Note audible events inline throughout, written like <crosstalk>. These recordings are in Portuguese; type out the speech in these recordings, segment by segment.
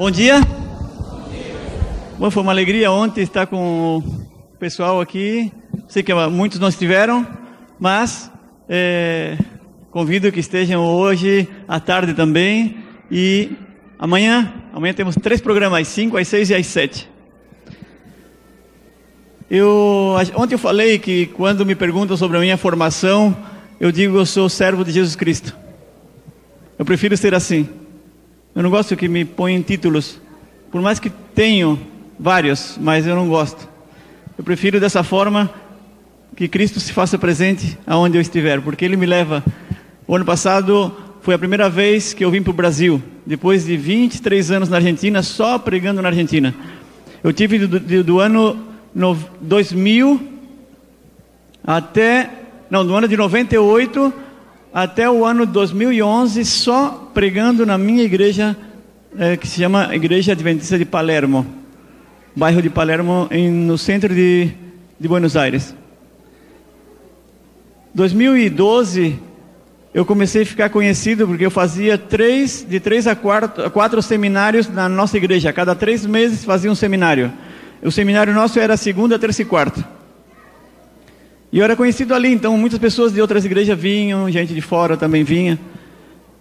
Bom dia. Bom, foi uma alegria ontem estar com o pessoal aqui. Sei que muitos não estiveram, mas é, convido que estejam hoje à tarde também e amanhã. Amanhã temos três programas, às 5, às 6 e às 7. Eu, ontem eu falei que quando me perguntam sobre a minha formação, eu digo eu sou servo de Jesus Cristo. Eu prefiro ser assim. Eu não gosto que me ponham títulos, por mais que tenho vários, mas eu não gosto. Eu prefiro dessa forma que Cristo se faça presente aonde eu estiver, porque Ele me leva. O ano passado foi a primeira vez que eu vim para o Brasil, depois de 23 anos na Argentina, só pregando na Argentina. Eu tive do, do, do ano no 2000 até não, do ano de 98 até o ano 2011 só pregando na minha igreja é, que se chama Igreja Adventista de Palermo, bairro de Palermo em, no centro de, de Buenos Aires. 2012 eu comecei a ficar conhecido porque eu fazia três, de três a quatro, quatro seminários na nossa igreja. Cada três meses fazia um seminário. O seminário nosso era segunda, terça e quarta. E eu era conhecido ali, então muitas pessoas de outras igrejas vinham, gente de fora também vinha.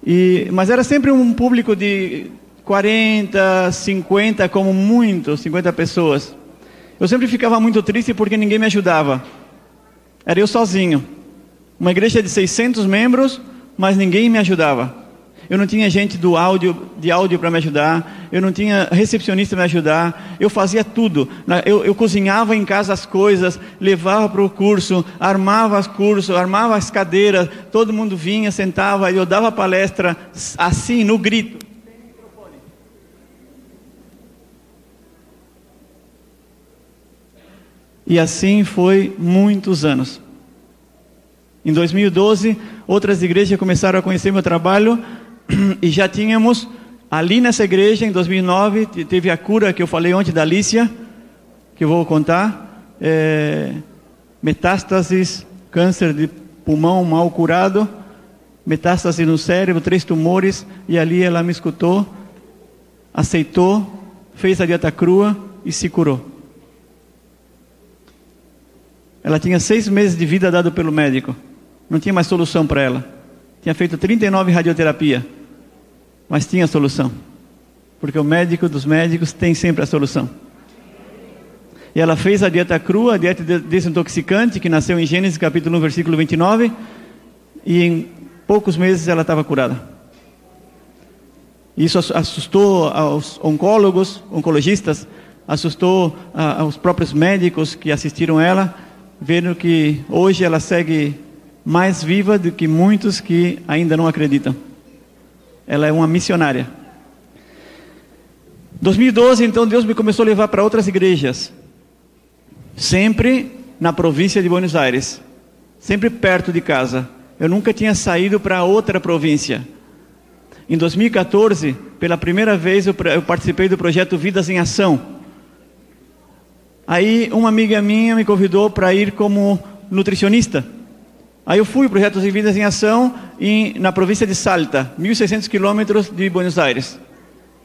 E, mas era sempre um público de 40, 50, como muito, 50 pessoas. Eu sempre ficava muito triste porque ninguém me ajudava. Era eu sozinho. Uma igreja de 600 membros, mas ninguém me ajudava. Eu não tinha gente do áudio, de áudio para me ajudar, eu não tinha recepcionista para me ajudar, eu fazia tudo. Eu, eu cozinhava em casa as coisas, levava para o curso, armava os cursos, armava as cadeiras, todo mundo vinha, sentava, eu dava palestra assim, no grito. E assim foi muitos anos. Em 2012, outras igrejas começaram a conhecer meu trabalho e já tínhamos ali nessa igreja, em 2009, teve a cura que eu falei ontem da Alicia, que eu vou contar, é, metástases, câncer de pulmão mal curado, metástase no cérebro, três tumores, e ali ela me escutou, aceitou, fez a dieta crua e se curou. Ela tinha seis meses de vida dado pelo médico, não tinha mais solução para ela. Tinha feito 39 radioterapia mas tinha solução. Porque o médico dos médicos tem sempre a solução. E ela fez a dieta crua, a dieta desintoxicante, que nasceu em Gênesis capítulo 1, versículo 29, e em poucos meses ela estava curada. Isso assustou aos oncólogos, oncologistas, assustou aos próprios médicos que assistiram ela, vendo que hoje ela segue mais viva do que muitos que ainda não acreditam. Ela é uma missionária. 2012, então, Deus me começou a levar para outras igrejas. Sempre na província de Buenos Aires. Sempre perto de casa. Eu nunca tinha saído para outra província. Em 2014, pela primeira vez, eu participei do projeto Vidas em Ação. Aí, uma amiga minha me convidou para ir como nutricionista. Aí eu fui, projetos de vidas em ação, em, na província de Salta, 1.600 quilômetros de Buenos Aires.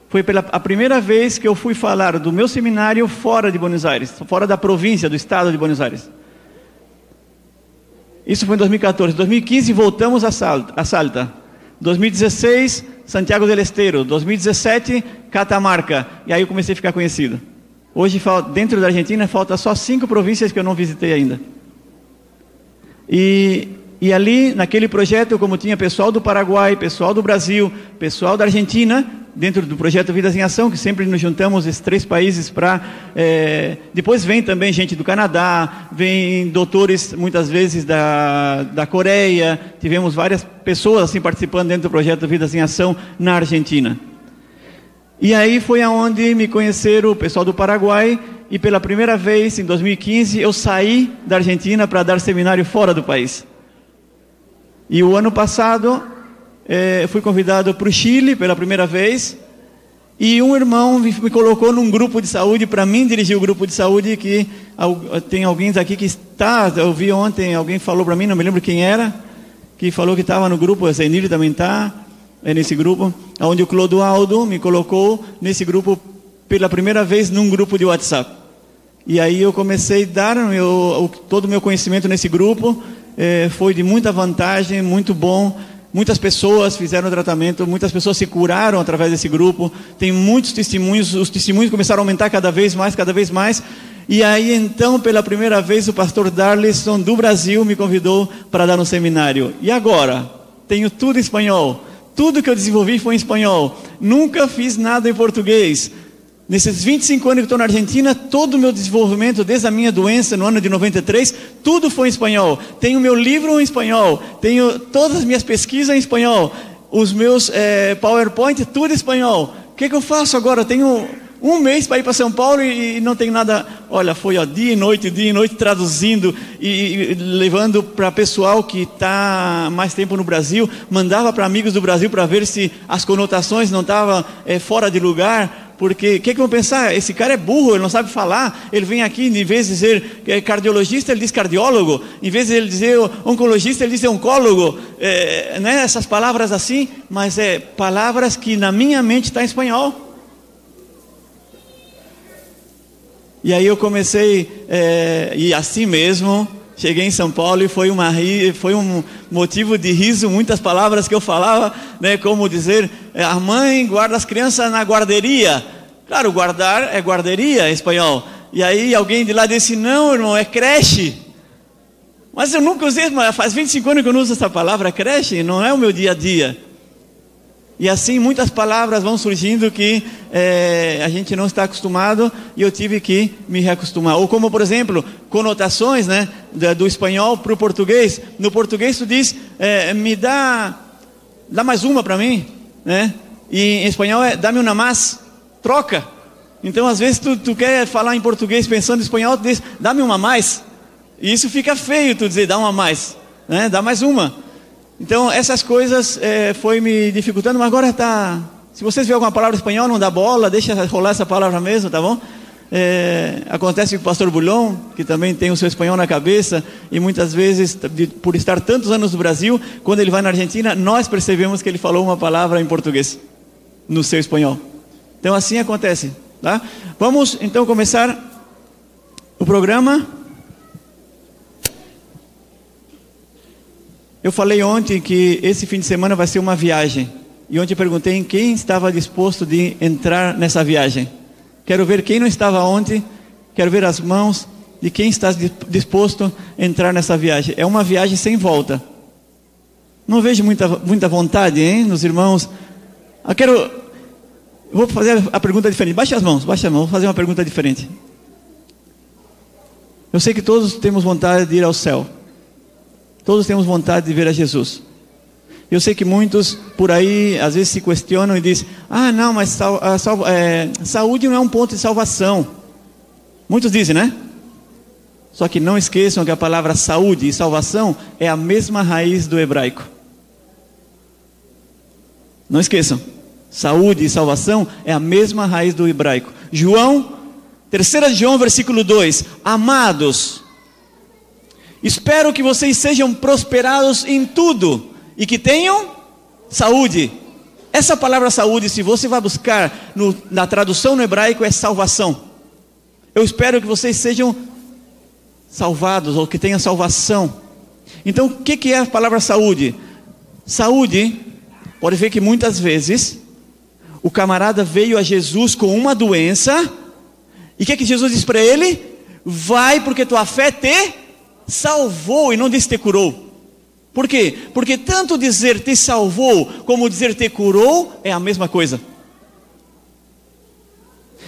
Foi pela a primeira vez que eu fui falar do meu seminário fora de Buenos Aires, fora da província, do estado de Buenos Aires. Isso foi em 2014. Em 2015 voltamos a Salta. A Salta. 2016, Santiago del Estero. 2017, Catamarca. E aí eu comecei a ficar conhecido. Hoje, dentro da Argentina, falta só cinco províncias que eu não visitei ainda. E, e ali, naquele projeto, como tinha pessoal do Paraguai, pessoal do Brasil, pessoal da Argentina, dentro do projeto Vidas em Ação, que sempre nos juntamos esses três países para. É, depois vem também gente do Canadá, vem doutores muitas vezes da, da Coreia, tivemos várias pessoas assim participando dentro do projeto Vidas em Ação na Argentina. E aí foi aonde me conheceram o pessoal do Paraguai e pela primeira vez em 2015 eu saí da Argentina para dar seminário fora do país. E o ano passado eh, fui convidado para o Chile pela primeira vez e um irmão me, colocou num grupo de saúde para mim dirigir o grupo de saúde que tem alguém aqui que está, eu vi ontem alguém falou para mim, não me lembro quem era, que falou que estava no grupo, a Zenir também está é nesse grupo, onde o Clodoaldo me colocou nesse grupo pela primeira vez num grupo de WhatsApp. E aí eu comecei a dar meu, todo o meu conhecimento nesse grupo, é, foi de muita vantagem, muito bom. Muitas pessoas fizeram o tratamento, muitas pessoas se curaram através desse grupo. Tem muitos testemunhos, os testemunhos começaram a aumentar cada vez mais, cada vez mais. E aí então, pela primeira vez, o pastor Darlison do Brasil me convidou para dar um seminário. E agora? Tenho tudo em espanhol. Tudo que eu desenvolvi foi em espanhol. Nunca fiz nada em português. Nesses 25 anos que estou na Argentina, todo o meu desenvolvimento, desde a minha doença no ano de 93, tudo foi em espanhol. Tenho meu livro em espanhol, tenho todas as minhas pesquisas em espanhol, os meus é, PowerPoint, tudo em espanhol. O que, que eu faço agora? Tenho um mês para ir para São Paulo e, e, não tem nada. Olha, foi ó, dia e noite, dia e noite traduzindo e, e levando para pessoal que está mais tempo no Brasil. Mandava para amigos do Brasil para ver se as conotações não estavam é, fora de lugar porque o que, que vão pensar? Esse cara é burro, ele não sabe falar. Ele vem aqui, em vez de dizer é cardiologista, ele diz cardiólogo. Em vez de ele dizer oncologista, ele diz oncólogo. É, né? Essas palavras assim, mas é palavras que na minha mente está em espanhol. E aí eu comecei, é, e assim mesmo, Cheguei em São Paulo e foi, uma, foi um motivo de riso, muitas palavras que eu falava, né, como dizer, a mãe guarda as crianças na guarderia. Claro, guardar é guarderia em espanhol. E aí alguém de lá disse, não, irmão, é creche. Mas eu nunca usei, faz 25 anos que eu não uso essa palavra creche, não é o meu dia a dia. E assim muitas palavras vão surgindo que é, a gente não está acostumado e eu tive que me reacostumar. Ou como, por exemplo, conotações né, do espanhol para o português. No português tu diz, é, me dá, dá mais uma para mim. Né? E em espanhol é, dá-me uma mais, troca. Então às vezes tu, tu quer falar em português pensando em espanhol, tu diz, dá-me uma mais. E isso fica feio tu dizer, dá uma mais. Né? Dá mais uma. Então, essas coisas é, foi me dificultando, mas agora está. Se vocês verem alguma palavra espanhol, não dá bola, deixa rolar essa palavra mesmo, tá bom? É, acontece com o pastor Bulhon, que também tem o seu espanhol na cabeça, e muitas vezes, por estar tantos anos no Brasil, quando ele vai na Argentina, nós percebemos que ele falou uma palavra em português, no seu espanhol. Então, assim acontece. Tá? Vamos então começar o programa. Eu falei ontem que esse fim de semana vai ser uma viagem. E ontem perguntei em quem estava disposto de entrar nessa viagem. Quero ver quem não estava ontem. Quero ver as mãos de quem está disposto a entrar nessa viagem. É uma viagem sem volta. Não vejo muita, muita vontade, hein, nos irmãos. Eu ah, quero. Vou fazer a pergunta diferente. Baixe as mãos, baixe as mãos. Vou fazer uma pergunta diferente. Eu sei que todos temos vontade de ir ao céu. Todos temos vontade de ver a Jesus. Eu sei que muitos por aí às vezes se questionam e dizem: Ah, não, mas sal, é, saúde não é um ponto de salvação. Muitos dizem, né? Só que não esqueçam que a palavra saúde e salvação é a mesma raiz do hebraico. Não esqueçam. Saúde e salvação é a mesma raiz do hebraico. João, 3 João, versículo 2: Amados, Espero que vocês sejam prosperados em tudo e que tenham saúde. Essa palavra saúde, se você vai buscar no, na tradução no hebraico, é salvação. Eu espero que vocês sejam salvados ou que tenham salvação. Então, o que, que é a palavra saúde? Saúde, pode ver que muitas vezes o camarada veio a Jesus com uma doença, e o que, que Jesus diz para ele? Vai porque tua fé te salvou e não disse te curou. Por quê? Porque tanto dizer te salvou como dizer te curou é a mesma coisa.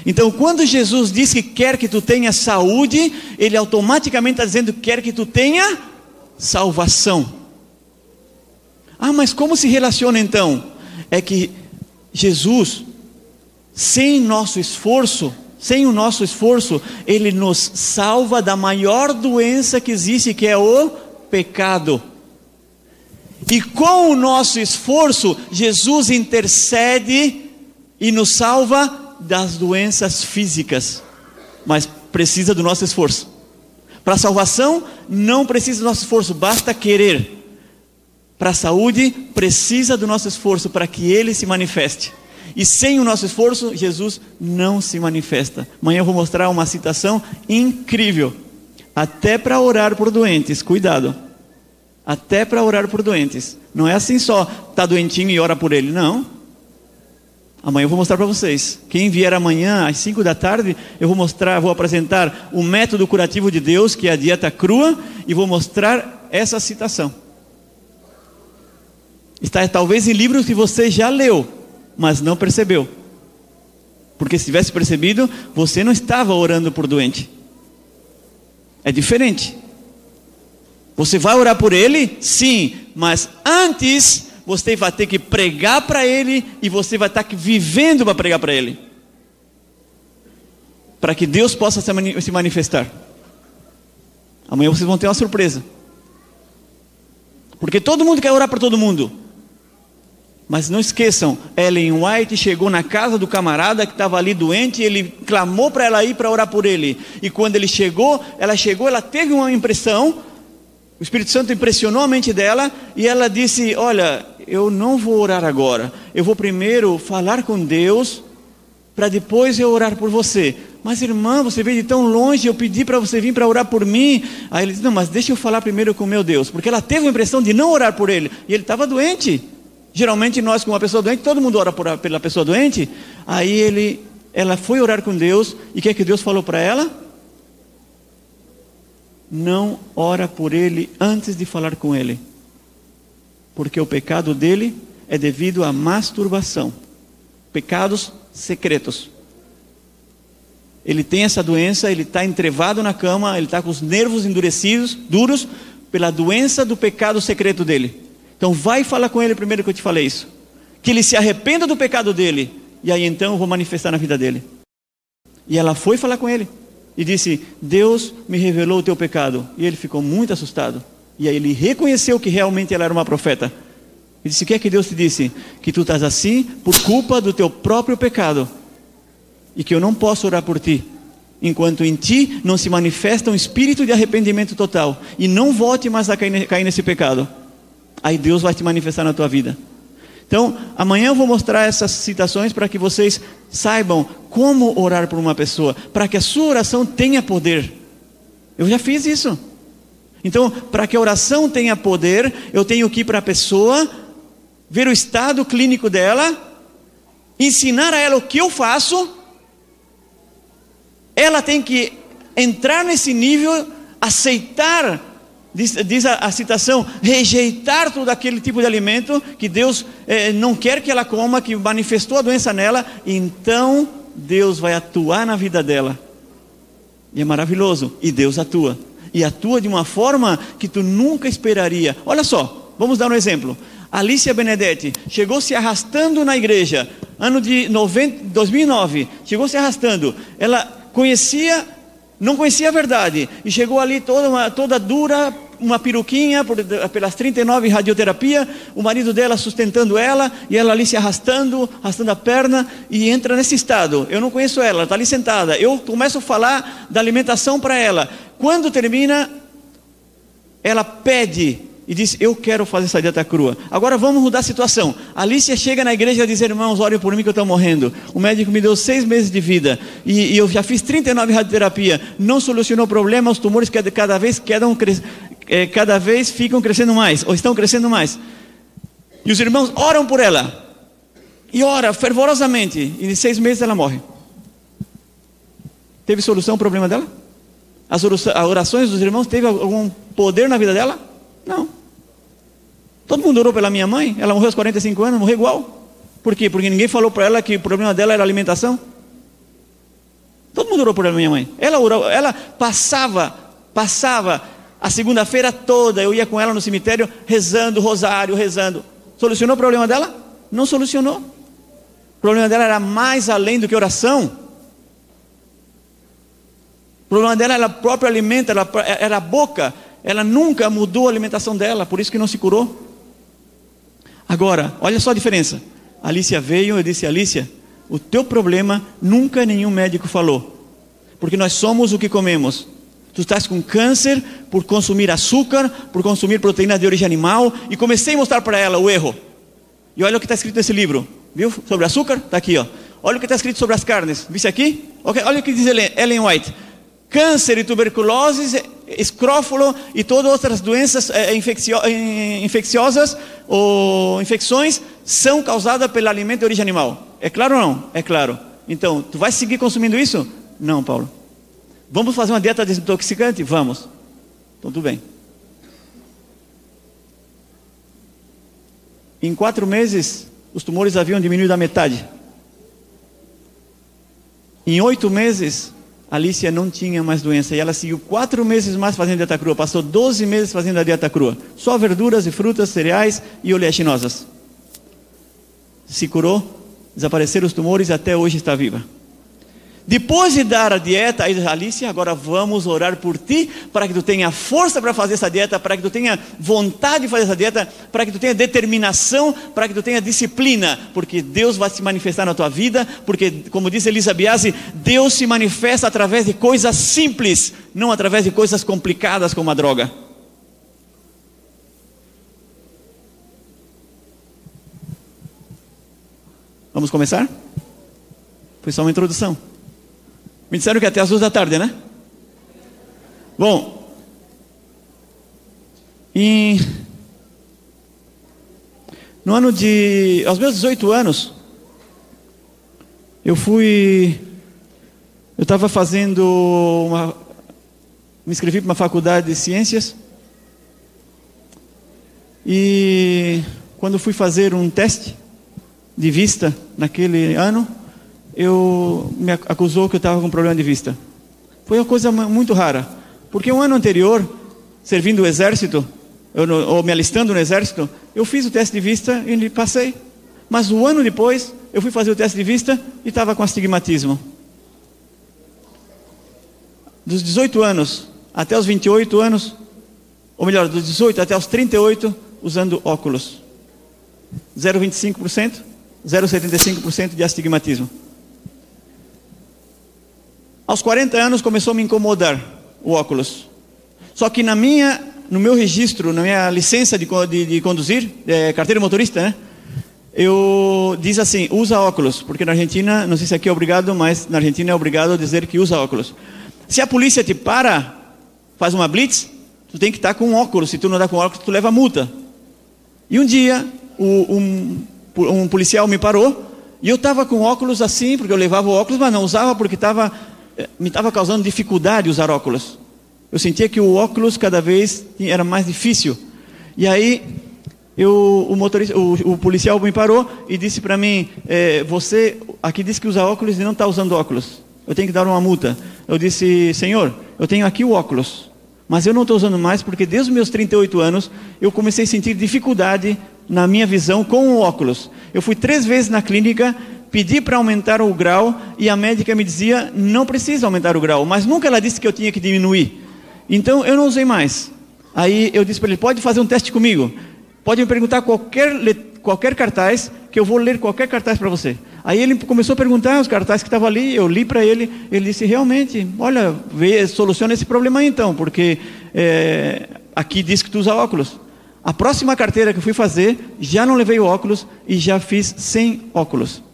Então, quando Jesus diz que quer que tu tenha saúde, ele automaticamente está dizendo que quer que tu tenha salvação. Ah, mas como se relaciona então? É que Jesus, sem nosso esforço, sem o nosso esforço, Ele nos salva da maior doença que existe, que é o pecado. E com o nosso esforço, Jesus intercede e nos salva das doenças físicas, mas precisa do nosso esforço. Para a salvação, não precisa do nosso esforço, basta querer. para a saúde precisa do nosso esforço para que ele se manifeste. E sem o nosso esforço, Jesus não se manifesta. Amanhã eu vou mostrar uma citação incrível. Até para orar por doentes, cuidado. Até para orar por doentes. Não é assim só, tá doentinho e ora por ele. Não. Amanhã eu vou mostrar para vocês. Quem vier amanhã às 5 da tarde, eu vou mostrar, vou apresentar o método curativo de Deus, que é a dieta crua, e vou mostrar essa citação. Está talvez em livros que você já leu, mas não percebeu. Porque se tivesse percebido, você não estava orando por doente. É diferente. Você vai orar por ele? Sim, mas antes você vai ter que pregar para ele e você vai estar vivendo para pregar para ele. Para que Deus possa se manifestar. Amanhã vocês vão ter uma surpresa. Porque todo mundo quer orar para todo mundo. Mas não esqueçam, Ellen White chegou na casa do camarada que estava ali doente, e ele clamou para ela ir para orar por ele. E quando ele chegou, ela chegou, ela teve uma impressão, o Espírito Santo impressionou a mente dela, e ela disse: Olha, eu não vou orar agora, eu vou primeiro falar com Deus, para depois eu orar por você. Mas irmã, você veio de tão longe, eu pedi para você vir para orar por mim. Aí ele disse: Não, mas deixa eu falar primeiro com meu Deus, porque ela teve a impressão de não orar por ele, e ele estava doente. Geralmente nós com uma pessoa doente, todo mundo ora por, pela pessoa doente. Aí ele, ela foi orar com Deus e o que é que Deus falou para ela? Não ora por ele antes de falar com ele, porque o pecado dele é devido à masturbação, pecados secretos. Ele tem essa doença, ele está entrevado na cama, ele está com os nervos endurecidos, duros, pela doença do pecado secreto dele. Então vai falar com ele primeiro que eu te falei isso. Que ele se arrependa do pecado dele. E aí então eu vou manifestar na vida dele. E ela foi falar com ele. E disse: Deus me revelou o teu pecado. E ele ficou muito assustado. E aí ele reconheceu que realmente ela era uma profeta. E disse: O que é que Deus te disse? Que tu estás assim por culpa do teu próprio pecado. E que eu não posso orar por ti. Enquanto em ti não se manifesta um espírito de arrependimento total. E não volte mais a cair nesse pecado aí Deus vai te manifestar na tua vida. Então, amanhã eu vou mostrar essas citações para que vocês saibam como orar por uma pessoa, para que a sua oração tenha poder. Eu já fiz isso. Então, para que a oração tenha poder, eu tenho que ir para a pessoa, ver o estado clínico dela, ensinar a ela o que eu faço. Ela tem que entrar nesse nível, aceitar diz, diz a, a, citação, rejeitar todo aquele tipo de alimento que Deus eh, não quer que ela coma, que manifestou a doença nela, então Deus vai atuar na vida dela. E é maravilhoso, e Deus atua. E atua de uma forma que tu nunca esperaria. Olha só, vamos dar um exemplo. Alicia Benedetti chegou se arrastando na igreja, ano de 90, 2009, chegou se arrastando. Ela conhecia, não conhecia a verdade, e chegou ali toda, uma, toda dura, uma peruquinha por, pelas 39 radioterapia, o marido dela sustentando ela e ela ali se arrastando, arrastando a perna e entra nesse estado. Eu não conheço ela, está ali sentada. Eu começo a falar da alimentação para ela. Quando termina, ela pede e diz: Eu quero fazer essa dieta crua. Agora vamos mudar a situação. A Alicia chega na igreja e diz: Irmãos, orem por mim que eu estou morrendo. O médico me deu seis meses de vida e, e eu já fiz 39 radioterapia. Não solucionou o problema. Os tumores cada, cada vez quedam, é, cada vez ficam crescendo mais, ou estão crescendo mais. E os irmãos oram por ela. E ora fervorosamente. E em seis meses ela morre. Teve solução o problema dela? As orações dos irmãos teve algum poder na vida dela? Não. Todo mundo orou pela minha mãe, ela morreu aos 45 anos, morreu igual. Por quê? Porque ninguém falou para ela que o problema dela era alimentação. Todo mundo orou por ela, minha mãe. Ela orou, ela passava, passava a segunda-feira toda, eu ia com ela no cemitério rezando, rosário, rezando. Solucionou o problema dela? Não solucionou. O problema dela era mais além do que oração. O problema dela era o próprio alimento, era, a boca. Ela nunca mudou a alimentação dela, por isso que não se curou. Agora, olha só a diferença. Alicia veio, eu disse, Alicia, o teu problema nunca nenhum médico falou. Porque nós somos o que comemos. Tu estás com câncer por consumir açúcar, por consumir proteína de origem animal. E comecei a mostrar para ela o erro. E olha o que está escrito nesse livro, viu? Sobre açúcar, está aqui, ó. Olha o que está escrito sobre as carnes. Viste aqui? Okay. Olha o que diz Ellen White. Câncer e tuberculose, escrófalo e todas outras doenças é, infeccio infecciosas ou infecções são causadas pelo alimento de origem animal. É claro ou não? É claro. Então, tu vai seguir consumindo isso? Não, Paulo. Vamos fazer uma dieta desintoxicante? Vamos. Então, tudo bem. Em quatro meses, os tumores haviam diminuído a metade. Em oito meses, Alicia não tinha mais doença e ela seguiu quatro meses mais fazendo dieta crua. Passou 12 meses fazendo a dieta crua. Só verduras e frutas, cereais e oleaginosas. Se curou, desapareceram os tumores e até hoje está viva. Depois de dar a dieta, aí Alice, agora vamos orar por ti, para que tu tenha força para fazer essa dieta, para que tu tenha vontade de fazer essa dieta, para que tu tenha determinação, para que tu tenha disciplina, porque Deus vai se manifestar na tua vida, porque, como disse Elisa Biasi, Deus se manifesta através de coisas simples, não através de coisas complicadas como a droga. Vamos começar? Foi só uma introdução. Me disseram que até as duas da tarde, né? Bom, em, no ano de. aos meus 18 anos, eu fui. Eu estava fazendo uma. Me inscrevi para uma faculdade de ciências. E quando fui fazer um teste de vista naquele ano, eu me acusou que eu estava com problema de vista. Foi uma coisa muito rara, porque um ano anterior, servindo o exército, eu, ou me alistando no exército, eu fiz o teste de vista e passei. Mas um ano depois, eu fui fazer o teste de vista e estava com astigmatismo. Dos 18 anos até os 28 anos, ou melhor, dos 18 até os 38, usando óculos. 0,25%, 0,75% de astigmatismo. Aos 40 anos começou a me incomodar o óculos. Só que na minha, no meu registro, na minha licença de, de, de conduzir, é, carteira motorista, né? Eu diz assim, usa óculos, porque na Argentina, não sei se aqui é obrigado, mas na Argentina é obrigado a dizer que usa óculos. Se a polícia te para, faz uma blitz, tu tem que estar com óculos. Se tu não dá com óculos, tu leva multa. E um dia, o, um, um policial me parou e eu estava com óculos assim, porque eu levava óculos, mas não usava porque estava me estava causando dificuldade usar óculos. Eu sentia que o óculos cada vez era mais difícil. E aí eu, o, motorista, o, o policial me parou e disse para mim: é, Você aqui disse que usa óculos e não está usando óculos. Eu tenho que dar uma multa. Eu disse: Senhor, eu tenho aqui o óculos, mas eu não estou usando mais porque desde os meus 38 anos eu comecei a sentir dificuldade na minha visão com o óculos. Eu fui três vezes na clínica pedi para aumentar o grau e a médica me dizia: não precisa aumentar o grau, mas nunca ela disse que eu tinha que diminuir. Então eu não usei mais. Aí eu disse para ele: pode fazer um teste comigo, pode me perguntar qualquer, qualquer cartaz, que eu vou ler qualquer cartaz para você. Aí ele começou a perguntar os cartazes que estavam ali, eu li para ele, ele disse: realmente, olha, vê, soluciona esse problema aí então, porque é, aqui diz que tu usa óculos. A próxima carteira que fui fazer, já não levei o óculos e já fiz sem óculos.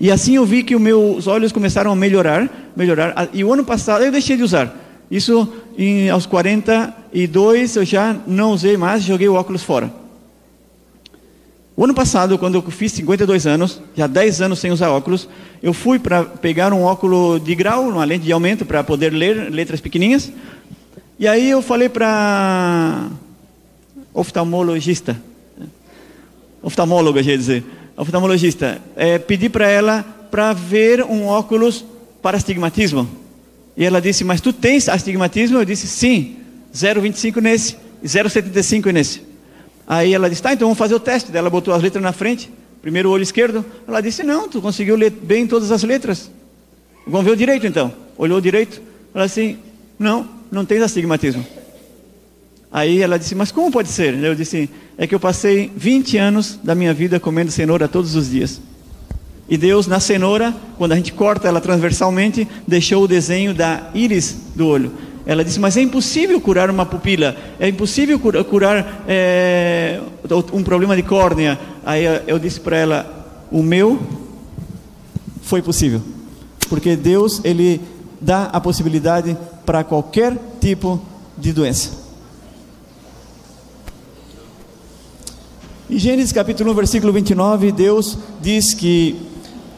E assim eu vi que os meus olhos começaram a melhorar, melhorar. E o ano passado eu deixei de usar. Isso em, aos 42 eu já não usei mais, joguei o óculos fora. O ano passado, quando eu fiz 52 anos, já 10 anos sem usar óculos, eu fui para pegar um óculo de grau, uma lente de aumento para poder ler letras pequenininhas. E aí eu falei para oftalmologista, oftalmólogo, quer dizer, oftalmologista, é, pedi para ela para ver um óculos para astigmatismo. E ela disse, mas tu tens astigmatismo? Eu disse, sim, 0,25 nesse, 0,75 nesse. Aí ela disse, tá, então vamos fazer o teste. Ela botou as letras na frente, primeiro o olho esquerdo. Ela disse, não, tu conseguiu ler bem todas as letras. Vamos ver o direito então. Olhou direito, ela disse, não, não tens astigmatismo. Aí ela disse, mas como pode ser? Eu disse, é que eu passei 20 anos da minha vida comendo cenoura todos os dias. E Deus, na cenoura, quando a gente corta ela transversalmente, deixou o desenho da íris do olho. Ela disse: Mas é impossível curar uma pupila, é impossível curar, é, um problema de córnea. Aí eu disse para ela: O meu foi possível, porque Deus ele dá a possibilidade para qualquer tipo de doença. Em Gênesis capítulo 1, versículo 29, Deus diz que: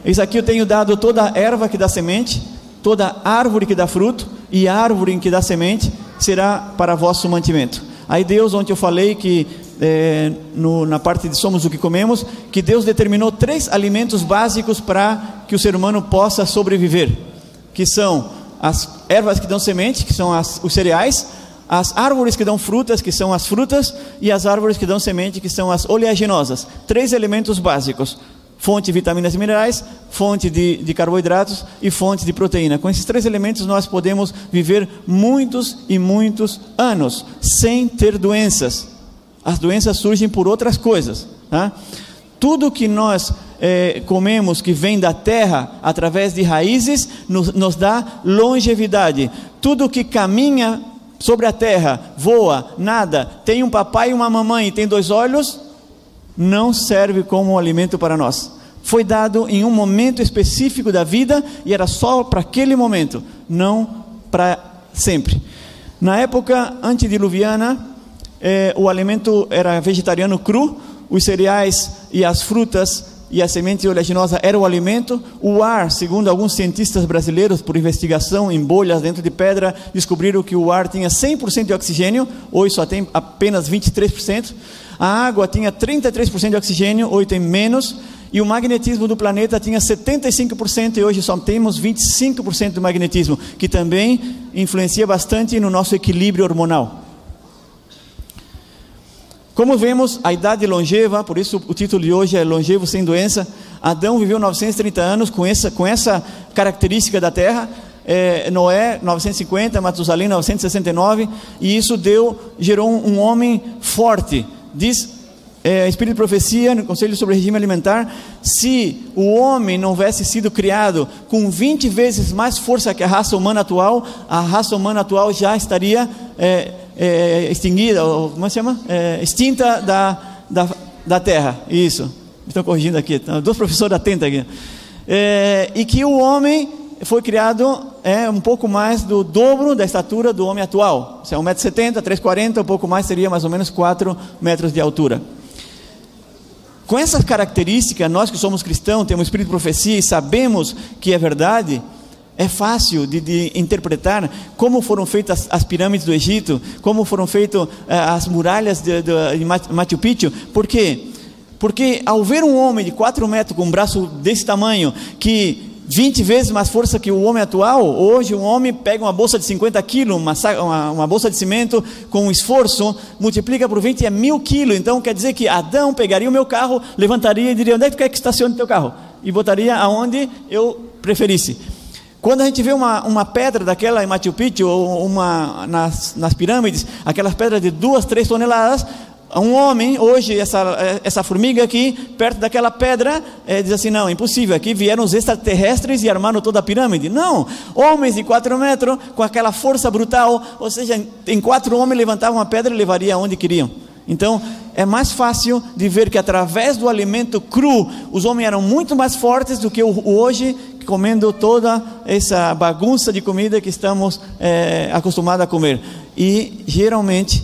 Eis aqui eu tenho dado toda erva que dá semente, toda árvore que dá fruto, e árvore que dá semente será para vosso mantimento. Aí Deus, ontem eu falei que é, no, na parte de somos o que comemos, que Deus determinou três alimentos básicos para que o ser humano possa sobreviver, que são as ervas que dão semente, que são as, os cereais, as árvores que dão frutas, que são as frutas, e as árvores que dão semente, que são as oleaginosas. Três elementos básicos: fonte de vitaminas e minerais, fonte de, de carboidratos e fonte de proteína. Com esses três elementos, nós podemos viver muitos e muitos anos sem ter doenças. As doenças surgem por outras coisas. Tá? Tudo que nós é, comemos que vem da terra através de raízes nos, nos dá longevidade. Tudo que caminha sobre a terra, voa, nada, tem um papai e uma mamãe tem dois olhos, não serve como alimento para nós. Foi dado em um momento específico da vida e era só para aquele momento, não para sempre. Na época antediluviana, eh, o alimento era vegetariano cru, os cereais e as frutas e a semente oleaginosa era o alimento. O ar, segundo alguns cientistas brasileiros, por investigação em bolhas dentro de pedra, descobriram que o ar tinha 100% de oxigênio, hoje só tem apenas 23%. A água tinha 33% de oxigênio, hoje tem menos. E o magnetismo do planeta tinha 75% e hoje só temos 25% do magnetismo, que também influencia bastante no nosso equilíbrio hormonal. Como vemos, a idade longeva, por isso o título de hoje é Longevo sem doença. Adão viveu 930 anos com essa, com essa característica da terra. É, Noé 950, Matusalém 969, e isso deu, gerou um, homem forte. Diz é, Espírito de Profecia, no Conselho sobre Regime Alimentar, se o homem não houvesse sido criado com 20 vezes mais força que a raça humana atual, a raça humana atual já estaria é, é, extinguida, ou, como se chama? É, extinta da, da, da Terra. Isso. Estão corrigindo aqui. Então, dois professores atentos aqui. É, e que o homem foi criado é, um pouco mais do dobro da estatura do homem atual. Se é 1,70m, 3,40m, um pouco mais seria mais ou menos 4 metros de altura. Com essas características, nós que somos cristãos, temos espírito de profecia e sabemos que é verdade, é fácil de, de, interpretar como foram feitas as, pirâmides do Egito, como foram feitas uh, as muralhas de, de, de Machu Picchu. Por quê? Porque ao ver um homem de 4 metros com um braço desse tamanho, que 20 vezes mais força que o homem atual, hoje um homem pega uma bolsa de 50 quilos, uma, uma, uma, bolsa de cimento com um esforço, multiplica por 20 é mil quilos. Então quer dizer que Adão pegaria o meu carro, levantaria e diria: onde é que quer que estacione o teu carro? E botaria aonde eu preferisse. Quando a gente vê uma, uma pedra daquela em Machu Picchu, ou uma, nas, nas pirâmides, aquelas pedras de duas, três toneladas, um homem, hoje, essa, essa formiga aqui, perto daquela pedra, é, diz assim: não, impossível, aqui vieram os extraterrestres e armaram toda a pirâmide. Não, homens de quatro metros, com aquela força brutal, ou seja, em quatro homens levantavam uma pedra e levaria aonde queriam. Então, é mais fácil de ver que através do alimento cru, os homens eram muito mais fortes do que hoje, comendo toda essa bagunça de comida que estamos é, acostumados a comer. E geralmente,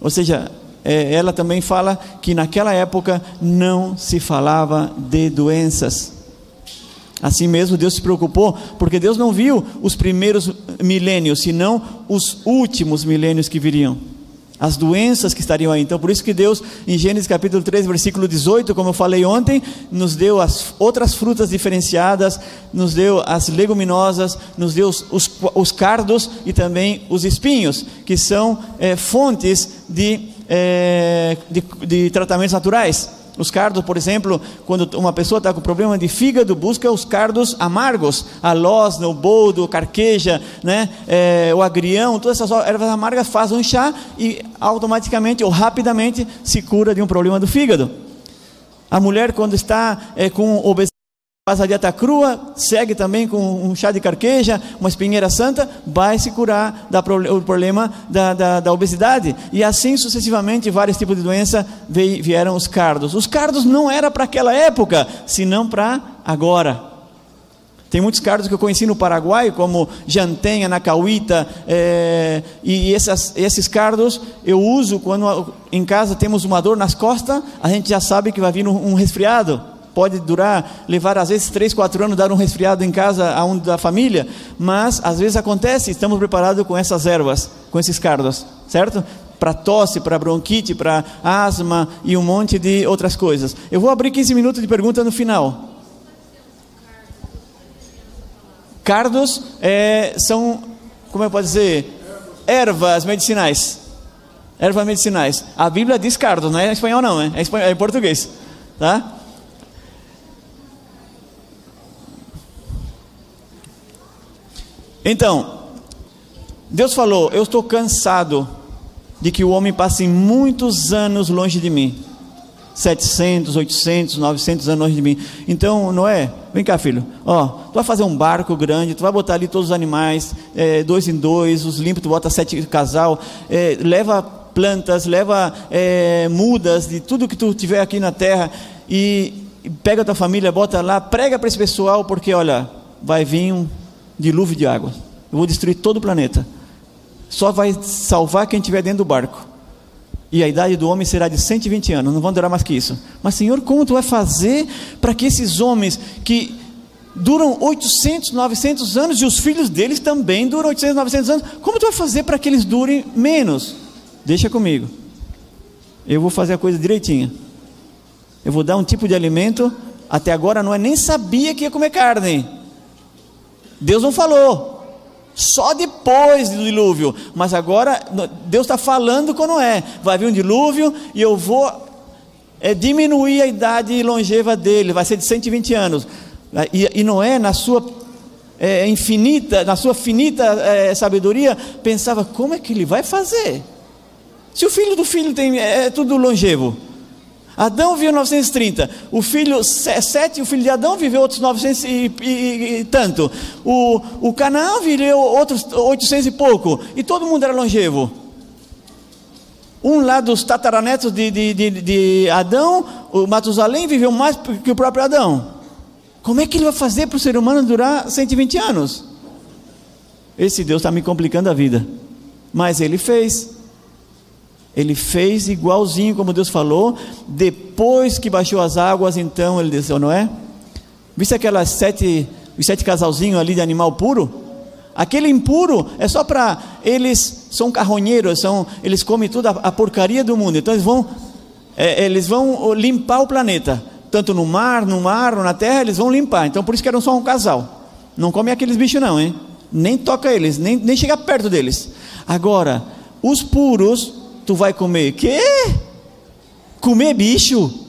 ou seja, é, ela também fala que naquela época não se falava de doenças. Assim mesmo, Deus se preocupou, porque Deus não viu os primeiros milênios, senão os últimos milênios que viriam as doenças que estariam aí. Então, por isso que Deus, em Gênesis capítulo 3, versículo 18, como eu falei ontem, nos deu as outras frutas diferenciadas, nos deu as leguminosas, nos deu os, os, os cardos e também os espinhos, que são é, fontes de, é, de, de tratamentos naturais. Os cardos, por exemplo, quando uma pessoa está com problema de fígado, busca os cardos amargos, a losna, o boldo, carqueja, né, é, o agrião, todas essas ervas amargas fazem um chá e automaticamente ou rapidamente se cura de um problema do fígado. A mulher, quando está é, com obesidade, faz a dieta crua, segue também com um chá de carqueja, uma espinheira santa, vai se curar da, o problema da, da, da, obesidade. E assim sucessivamente, vários tipos de doença vieram os cardos. Os cardos não era para aquela época, senão para agora. Tem muitos cardos que eu conheci no Paraguai, como Jantenha, Nacauíta, é, e essas, esses cardos eu uso quando em casa temos uma dor nas costas, a gente já sabe que vai vir um resfriado pode durar, levar às vezes três, quatro anos, dar um resfriado em casa a um da família, mas às vezes acontece, estamos preparados com essas ervas, com esses cardos, certo? Para tosse, para bronquite, para asma e um monte de outras coisas. Eu vou abrir 15 minutos de pergunta no final. Cardos é, são, como eu posso dizer, ervas medicinais. Ervas medicinais. A Bíblia diz cardos, não é em espanhol não, é, espanhol, é em português. Tá? Então, Deus falou: Eu estou cansado de que o homem passe muitos anos longe de mim. 700, 800, 900 anos longe de mim. Então, Noé, vem cá, filho. Ó, tu vai fazer um barco grande, tu vai botar ali todos os animais, é, dois em dois, os limpos, tu bota sete casal, é, leva plantas, leva é, mudas de tudo que tu tiver aqui na terra e pega a tua família, bota lá, prega para esse pessoal, porque olha, vai vir um dilúvio de água. Eu vou destruir todo o planeta. Só vai salvar quem estiver dentro do barco. E a idade do homem será de 120 anos, não vão durar mais que isso. Mas, Senhor, como tu vai fazer para que esses homens que duram 800, 900 anos e os filhos deles também duram 800, 900 anos, como tu vai fazer para que eles durem menos? Deixa comigo. Eu vou fazer a coisa direitinha. Eu vou dar um tipo de alimento. Até agora não é nem sabia que ia comer carne. Deus não falou. Só depois do dilúvio. Mas agora Deus está falando com Noé. Vai vir um dilúvio e eu vou é, diminuir a idade longeva dele. Vai ser de 120 anos. E, e Noé, na sua é, infinita, na sua finita é, sabedoria, pensava: como é que ele vai fazer? Se o filho do filho tem, é, é tudo longevo. Adão viveu 930. O filho Sete, o filho de Adão viveu outros 900 e, e, e tanto. O, o Canaã viveu outros 800 e pouco. E todo mundo era longevo. Um lá dos tataranetos de, de, de, de Adão, o Matusalém viveu mais que o próprio Adão. Como é que ele vai fazer para o ser humano durar 120 anos? Esse Deus está me complicando a vida. Mas ele fez. Ele fez igualzinho como Deus falou. Depois que baixou as águas, então ele desceu, não é? Viste aquelas sete, os sete casalzinhos ali de animal puro? Aquele impuro é só para eles são carronheiros, são eles comem toda a, porcaria do mundo. Então eles vão é, eles vão limpar o planeta, tanto no mar, no mar, na terra, eles vão limpar. Então por isso que eram só um casal. Não come aqueles bichos não, hein? Nem toca eles, nem, nem chega perto deles. Agora, os puros tu vai comer? Que? Comer bicho?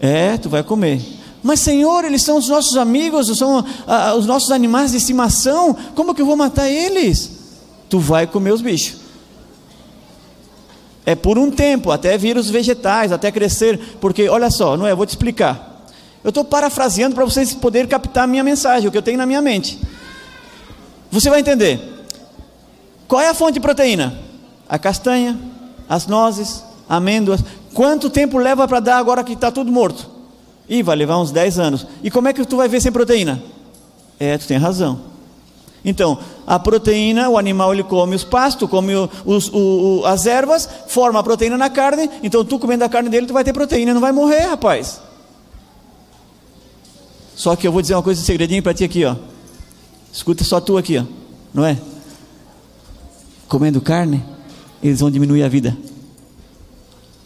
É, tu vai comer. Mas Senhor, eles são os nossos amigos, são ah, os nossos animais de estimação. Como que eu vou matar eles? Tu vai comer os bichos. É por um tempo, até vir os vegetais, até crescer. Porque, olha só, não é? Eu vou te explicar. Eu estou parafraseando para vocês poderem captar a minha mensagem, o que eu tenho na minha mente. Você vai entender. Qual é a fonte de proteína? A castanha, as nozes, amêndoas. Quanto tempo leva para dar agora que está tudo morto? E vai levar uns 10 anos. E como é que tu vai ver sem proteína? É, tu tem razão. Então, a proteína, o animal ele come os pastos, come os, o, o, as ervas, forma a proteína na carne. Então, tu comendo a carne dele, tu vai ter proteína, não vai morrer, rapaz. Só que eu vou dizer uma coisa, um segredinho para ti aqui, ó. Escuta só tu aqui, ó. Não é? Comendo carne, eles vão diminuir a vida.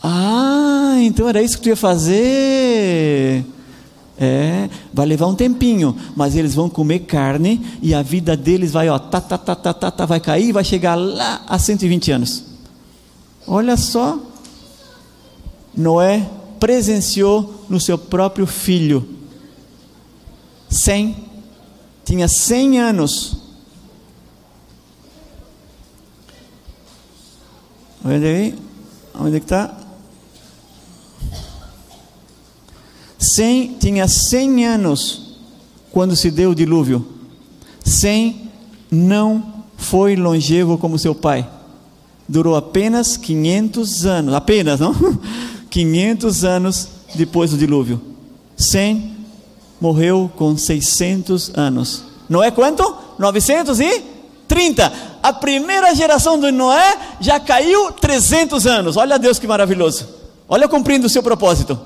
Ah, então era isso que tu ia fazer. É, vai levar um tempinho, mas eles vão comer carne e a vida deles vai, ó, tá, tá, tá, tá, tá, tá vai cair vai chegar lá a 120 anos. Olha só, Noé presenciou no seu próprio filho. 100, tinha 100 anos Olha aí, onde é que está? 100, tinha 100 anos quando se deu o dilúvio. Sem não foi longevo como seu pai. Durou apenas 500 anos, apenas, não? <laughs> 500 anos depois do dilúvio. Sem morreu com 600 anos. Noé quanto? 930. A primeira geração do Noé já caiu 300 anos. Olha Deus que maravilhoso. Olha cumprindo o seu propósito.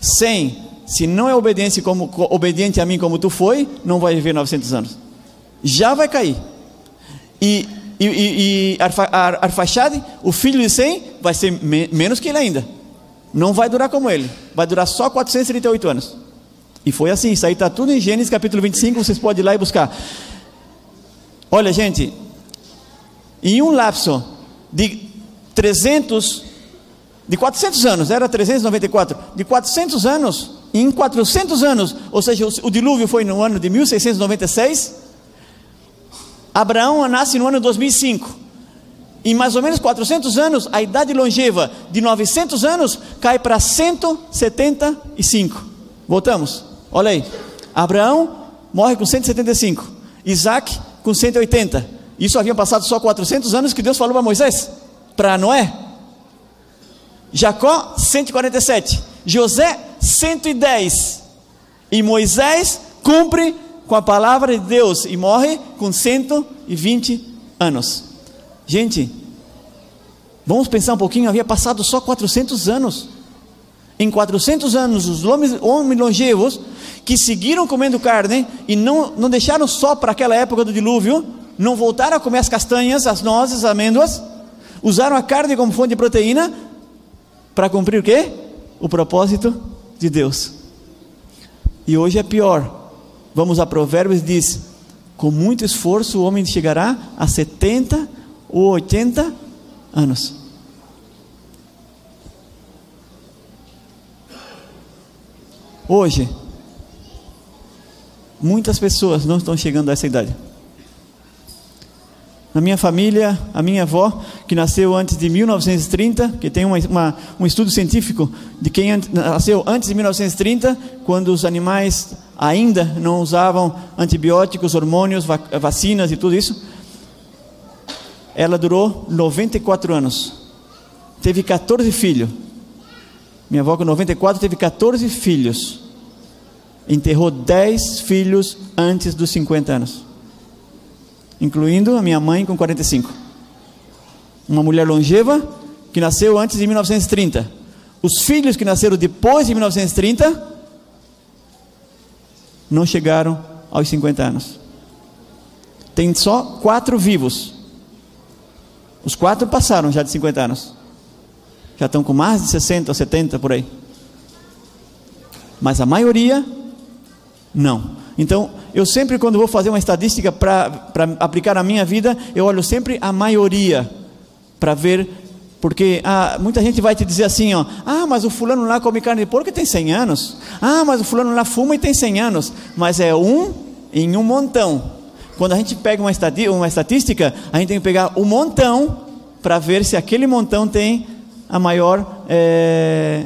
100 se não é obediente, como, obediente a mim como tu foi, não vai viver 900 anos. Já vai cair. E, e, e, e Arfaxade, o filho de Sem, vai ser me, menos que ele ainda. Não vai durar como ele. Vai durar só 438 anos. E foi assim. Isso aí está tudo em Gênesis capítulo 25. Vocês podem ir lá e buscar. Olha, gente. Em um lapso de 300, de 400 anos, era 394, de 400 anos, em 400 anos, ou seja, o, dilúvio foi no ano de 1696, Abraão nasce no ano 2005. Em mais ou menos 400 anos, a idade longeva de 900 anos cai para 175. Voltamos. Olha aí. Abraão morre com 175. Isaac com 180. Isso havia passado só 400 anos que Deus falou para Moisés, para Noé. Jacó, 147. José, 110. E Moisés cumpre com a palavra de Deus e morre com 120 anos. Gente, vamos pensar um pouquinho, havia passado só 400 anos. Em 400 anos, os homens, longevos que seguiram comendo carne e não, não deixaram só para aquela época do dilúvio, não voltaram a comer as castanhas, as nozes, as amêndoas, usaram a carne como fonte de proteína para cumprir o quê? O propósito de Deus. E hoje é pior. Vamos a Provérbios diz: com muito esforço o homem chegará a 70 ou 80 anos. Hoje, muitas pessoas não estão chegando a essa idade. Na minha família, a minha avó, que nasceu antes de 1930, que tem uma, uma, um estudo científico de quem nasceu antes de 1930, quando os animais ainda não usavam antibióticos, hormônios, vacinas e tudo isso. Ela durou 94 anos. Teve 14 filhos. Minha avó com 94 teve 14 filhos. Enterrou 10 filhos antes dos 50 anos incluindo a minha mãe com 45. Uma mulher longeva que nasceu antes de 1930. Os filhos que nasceram depois de 1930 não chegaram aos 50 anos. Tem só quatro vivos. Os quatro passaram já de 50 anos. Já estão com mais de 60 ou 70 por aí. Mas a maioria, não. Então, eu sempre, quando vou fazer uma estadística para aplicar na minha vida, eu olho sempre a maioria, para ver, porque ah, muita gente vai te dizer assim: ó, ah, mas o fulano lá come carne de porco e tem 100 anos, ah, mas o fulano lá fuma e tem 100 anos, mas é um em um montão. Quando a gente pega uma, uma estatística, a gente tem que pegar o um montão para ver se aquele montão tem a maior. É,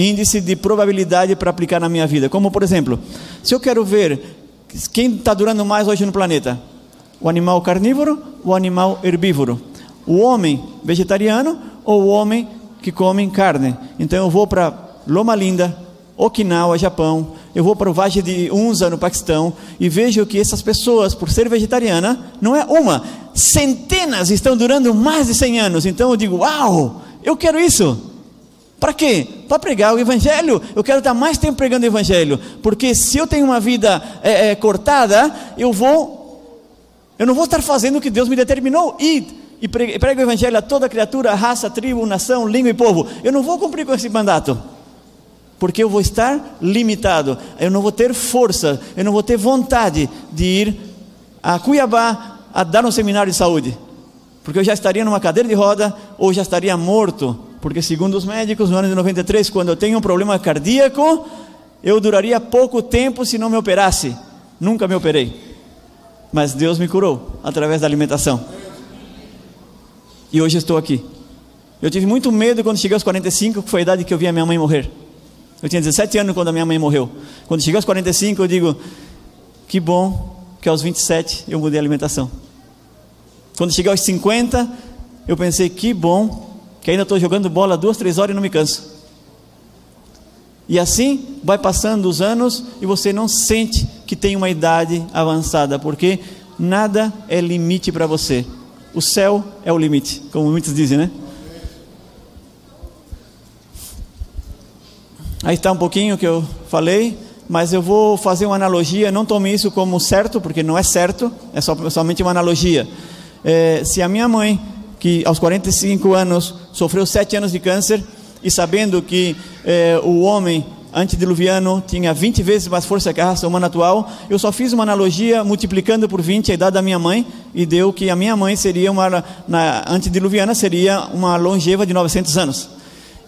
índice de probabilidade para aplicar na minha vida. Como, por exemplo, se eu quero ver quem está durando mais hoje no planeta: o animal carnívoro ou o animal herbívoro? O homem vegetariano ou o homem que come carne? Então eu vou para Loma Linda, Okinawa, Japão, eu vou para o Vale de Unza, no Paquistão, e vejo que essas pessoas, por ser vegetariana, não é uma, centenas estão durando mais de 100 anos. Então eu digo, uau, eu quero isso. Para quê? Para pregar o Evangelho. Eu quero estar mais tempo pregando o Evangelho. Porque se eu tenho uma vida é, é, cortada, eu vou. Eu não vou estar fazendo o que Deus me determinou. Ir e prega o Evangelho a toda criatura, raça, tribo, nação, língua e povo. Eu não vou cumprir com esse mandato. Porque eu vou estar limitado. Eu não vou ter força. Eu não vou ter vontade de ir a Cuiabá a dar um seminário de saúde. Porque eu já estaria numa cadeira de roda ou já estaria morto porque segundo os médicos, no ano de 93, quando eu tenho um problema cardíaco, eu duraria pouco tempo se não me operasse. Nunca me operei. Mas Deus me curou através da alimentação. E hoje estou aqui. Eu tive muito medo quando cheguei aos 45, que foi a idade que eu vi a minha mãe morrer. Eu tinha 17 anos quando a minha mãe morreu. Quando cheguei aos 45, eu digo: que bom que aos 27 eu mudei a alimentação. Quando cheguei aos 50, eu pensei: que bom que ainda estou jogando bola duas, três horas e não me canso. E assim vai passando os anos e você não sente que tem uma idade avançada, porque nada é limite para você. O céu é o limite, como muitos dizem, né? Aí está um pouquinho que eu falei, mas eu vou fazer uma analogia. Não tome isso como certo, porque não é certo, é só, somente uma analogia. É, se a minha mãe, que aos 45 anos sofreu sete anos de câncer, e sabendo que é, o homem antediluviano tinha 20 vezes mais força que a raça humana atual, eu só fiz uma analogia multiplicando por 20 a idade da minha mãe e deu que a minha mãe seria uma na antediluviana seria uma longeva de 900 anos.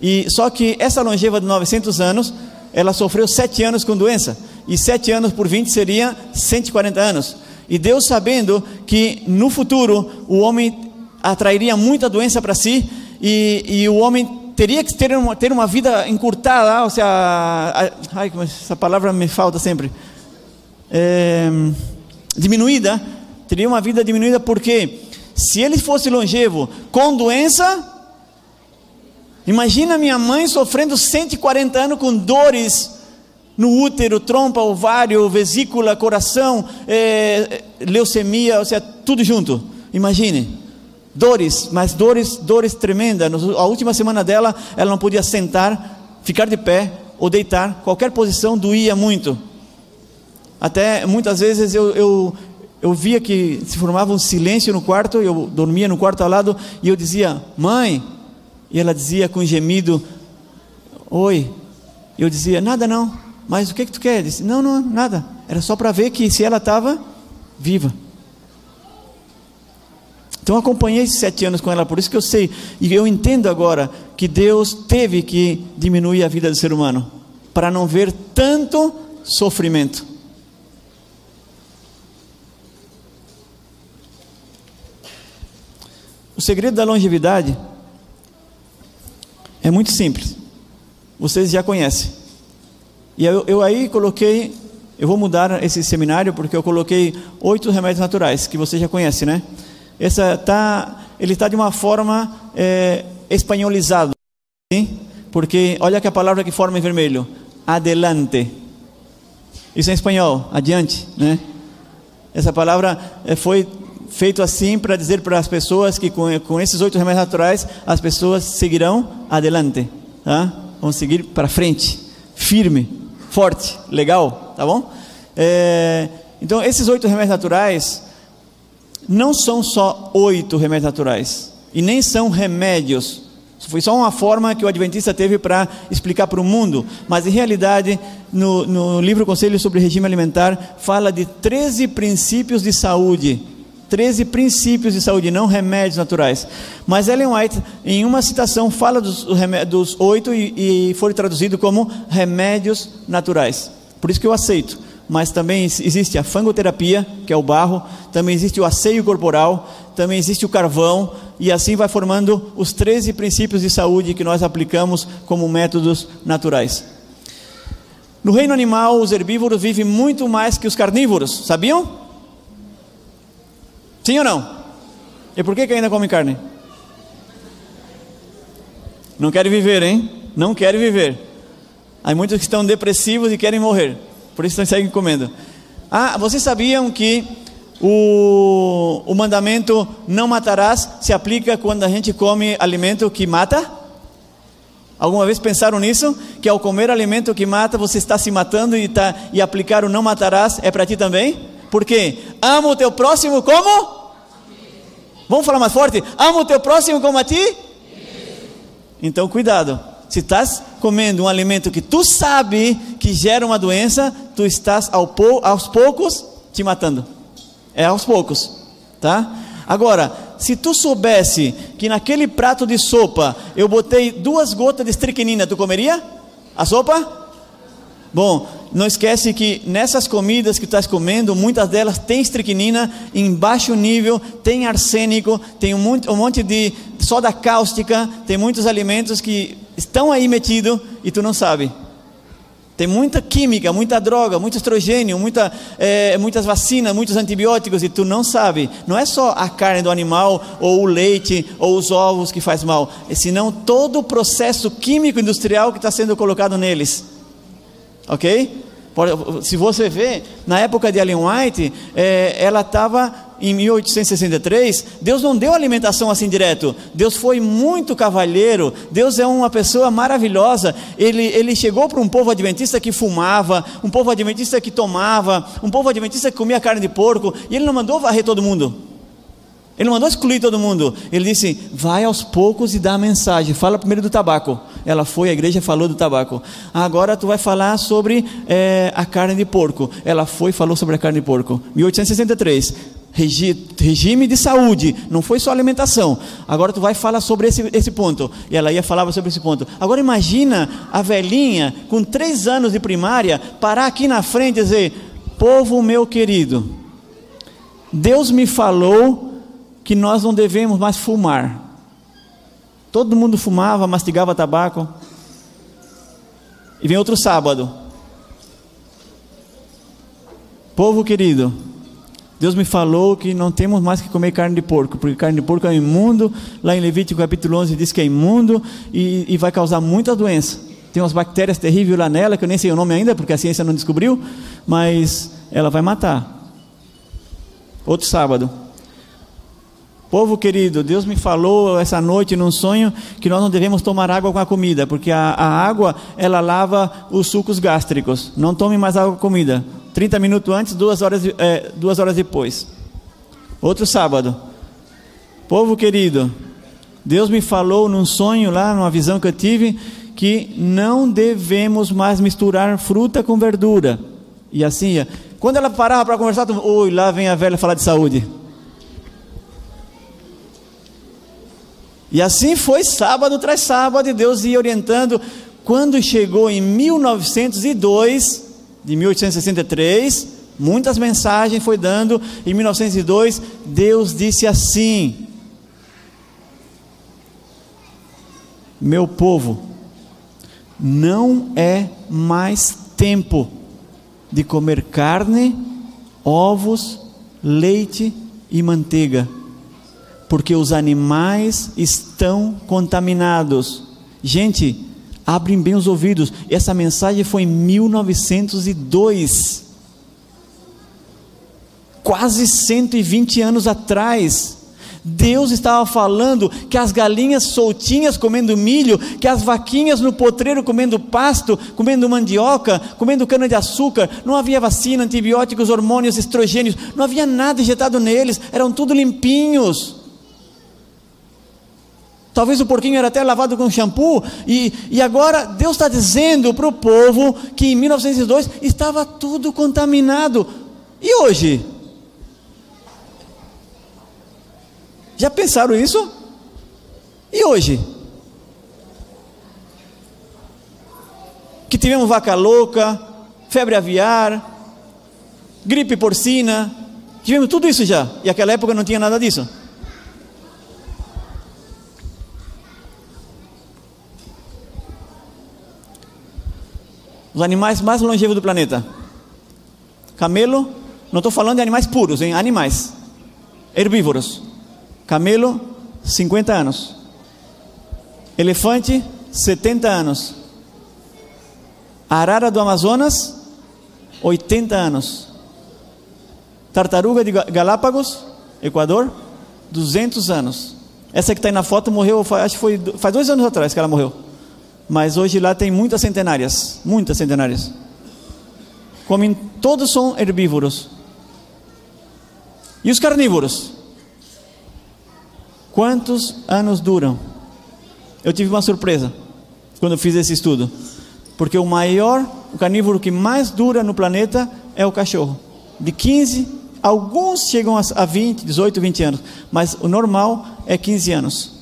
E só que essa longeva de 900 anos, ela sofreu sete anos com doença. E sete anos por 20 seria 140 anos. E Deus sabendo que no futuro o homem atrairia muita doença para si e, e, o homem teria que ter uma, ter uma vida encurtada, ou seja, ai, essa palavra me falta sempre, é, diminuída, teria uma vida diminuída porque se ele fosse longevo com doença, Imagina minha mãe sofrendo 140 anos com dores no útero, trompa, ovário, vesícula, coração, é, leucemia, ou seja, tudo junto. Imagine. Dores, mas dores, dores tremendas. A última semana dela, ela não podia sentar, ficar de pé ou deitar. Qualquer posição doía muito. Até muitas vezes eu, eu, eu via que se formava um silêncio no quarto, eu dormia no quarto ao lado e eu dizia: Mãe, e ela dizia com gemido: Oi. Eu dizia: Nada não. Mas o que, que tu quer? Disse: Não, não, nada. Era só para ver que se ela estava viva. Então acompanhei esses sete anos com ela, por isso que eu sei e eu entendo agora que Deus teve que diminuir a vida do ser humano para não ver tanto sofrimento. O segredo da longevidade é muito simples. Vocês já conhecem. E eu, eu aí coloquei, eu vou mudar esse seminário porque eu coloquei oito remédios naturais que você já conhece, né? Essa tá, ele está de uma forma é, espanholizado, porque olha que a palavra que forma em vermelho, adelante. Isso é em espanhol, adiante, né? Essa palavra é, foi feito assim para dizer para as pessoas que com, com esses oito remédios naturais as pessoas seguirão adelante, tá? Vão seguir para frente, firme, forte, legal, tá bom? É, então esses oito remédios naturais não são só oito remédios naturais e nem são remédios. Foi só uma forma que o Adventista teve para explicar para o mundo, mas em realidade, no, no livro Conselho sobre Regime Alimentar, fala de 13 princípios de saúde 13 princípios de saúde, não remédios naturais. Mas Ellen White, em uma citação, fala dos, dos oito e, e foi traduzido como remédios naturais. Por isso que eu aceito. Mas também existe a fangoterapia, que é o barro, também existe o asseio corporal, também existe o carvão, e assim vai formando os 13 princípios de saúde que nós aplicamos como métodos naturais. No reino animal, os herbívoros vivem muito mais que os carnívoros, sabiam? Sim ou não? E por que, que ainda come carne? Não querem viver, hein? Não querem viver. Há muitos que estão depressivos e querem morrer. Por isso seguem comendo. Ah, vocês sabiam que o, o mandamento não matarás se aplica quando a gente come alimento que mata? Alguma vez pensaram nisso? Que ao comer alimento que mata, você está se matando e, tá, e aplicar o não matarás é para ti também? Por quê? Ama o teu próximo como? Vamos falar mais forte? Ama o teu próximo como a ti? Então cuidado. Se estás comendo um alimento que tu sabe que gera uma doença, tu estás aos poucos te matando. É aos poucos, tá? Agora, se tu soubesse que naquele prato de sopa eu botei duas gotas de estricnina, tu comeria a sopa? Bom, não esquece que nessas comidas que tu estás comendo, muitas delas têm estricnina em baixo nível, tem arsênico, tem um monte, um monte de soda cáustica, tem muitos alimentos que estão aí metidos e tu não sabe. Tem muita química, muita droga, muito estrogênio, muita, é, muitas vacinas, muitos antibióticos e tu não sabe. Não é só a carne do animal, ou o leite, ou os ovos que faz mal, é senão todo o processo químico industrial que está sendo colocado neles. Ok? Se você vê, na época de Ellen White, é, ela estava em 1863, Deus não deu alimentação assim direto. Deus foi muito cavalheiro. Deus é uma pessoa maravilhosa. Ele, ele chegou para um povo adventista que fumava, um povo adventista que tomava, um povo adventista que comia carne de porco. E ele não mandou varrer todo mundo. Ele não mandou excluir todo mundo. Ele disse: vai aos poucos e dá a mensagem. Fala primeiro do tabaco. Ela foi, a igreja falou do tabaco. Agora tu vai falar sobre é, a carne de porco. Ela foi e falou sobre a carne de porco. 1863 regime de saúde, não foi só alimentação. Agora tu vai falar sobre esse, esse ponto. E ela ia falar sobre esse ponto. Agora imagina a velhinha com três anos de primária parar aqui na frente e dizer: Povo meu querido, Deus me falou que nós não devemos mais fumar. Todo mundo fumava, mastigava tabaco. E vem outro sábado. Povo querido, Deus me falou que não temos mais que comer carne de porco, porque carne de porco é imundo. Lá em Levítico capítulo 11 diz que é imundo e, e vai causar muita doença. Tem umas bactérias terríveis lá nela, que eu nem sei o nome ainda, porque a ciência não descobriu, mas ela vai matar. Outro sábado. Povo querido, Deus me falou essa noite num sonho que nós não devemos tomar água com a comida, porque a, a água ela lava os sucos gástricos. Não tome mais água com comida. 30 minutos antes, duas horas, é, duas horas depois. Outro sábado. Povo querido, Deus me falou num sonho lá, numa visão que eu tive, que não devemos mais misturar fruta com verdura. E assim, quando ela parava para conversar, oi, lá vem a velha falar de saúde. E assim foi sábado tras sábado, e Deus ia orientando. Quando chegou em 1902, de 1863, muitas mensagens foi dando. Em 1902, Deus disse assim: Meu povo, não é mais tempo de comer carne, ovos, leite e manteiga, porque os animais estão contaminados. Gente, Abrem bem os ouvidos. Essa mensagem foi em 1902. Quase 120 anos atrás. Deus estava falando que as galinhas soltinhas comendo milho, que as vaquinhas no potreiro comendo pasto, comendo mandioca, comendo cana-de-açúcar, não havia vacina, antibióticos, hormônios, estrogênios, não havia nada injetado neles, eram tudo limpinhos. Talvez o porquinho era até lavado com shampoo, e, e agora Deus está dizendo para o povo que em 1902 estava tudo contaminado. E hoje? Já pensaram isso? E hoje? Que tivemos vaca louca, febre aviar, gripe porcina, tivemos tudo isso já, e naquela época não tinha nada disso. Os animais mais longevos do planeta. Camelo, não estou falando de animais puros, hein? Animais herbívoros. Camelo, 50 anos. Elefante, 70 anos. Arara do Amazonas, 80 anos. Tartaruga de Galápagos, Equador, 200 anos. Essa que está aí na foto morreu, acho que foi faz dois anos atrás que ela morreu mas hoje lá tem muitas centenárias, muitas centenárias. Comem, todos são herbívoros. E os carnívoros? Quantos anos duram? Eu tive uma surpresa quando fiz esse estudo, porque o maior, o carnívoro que mais dura no planeta é o cachorro. De 15, alguns chegam a 20, 18, 20 anos, mas o normal é 15 anos.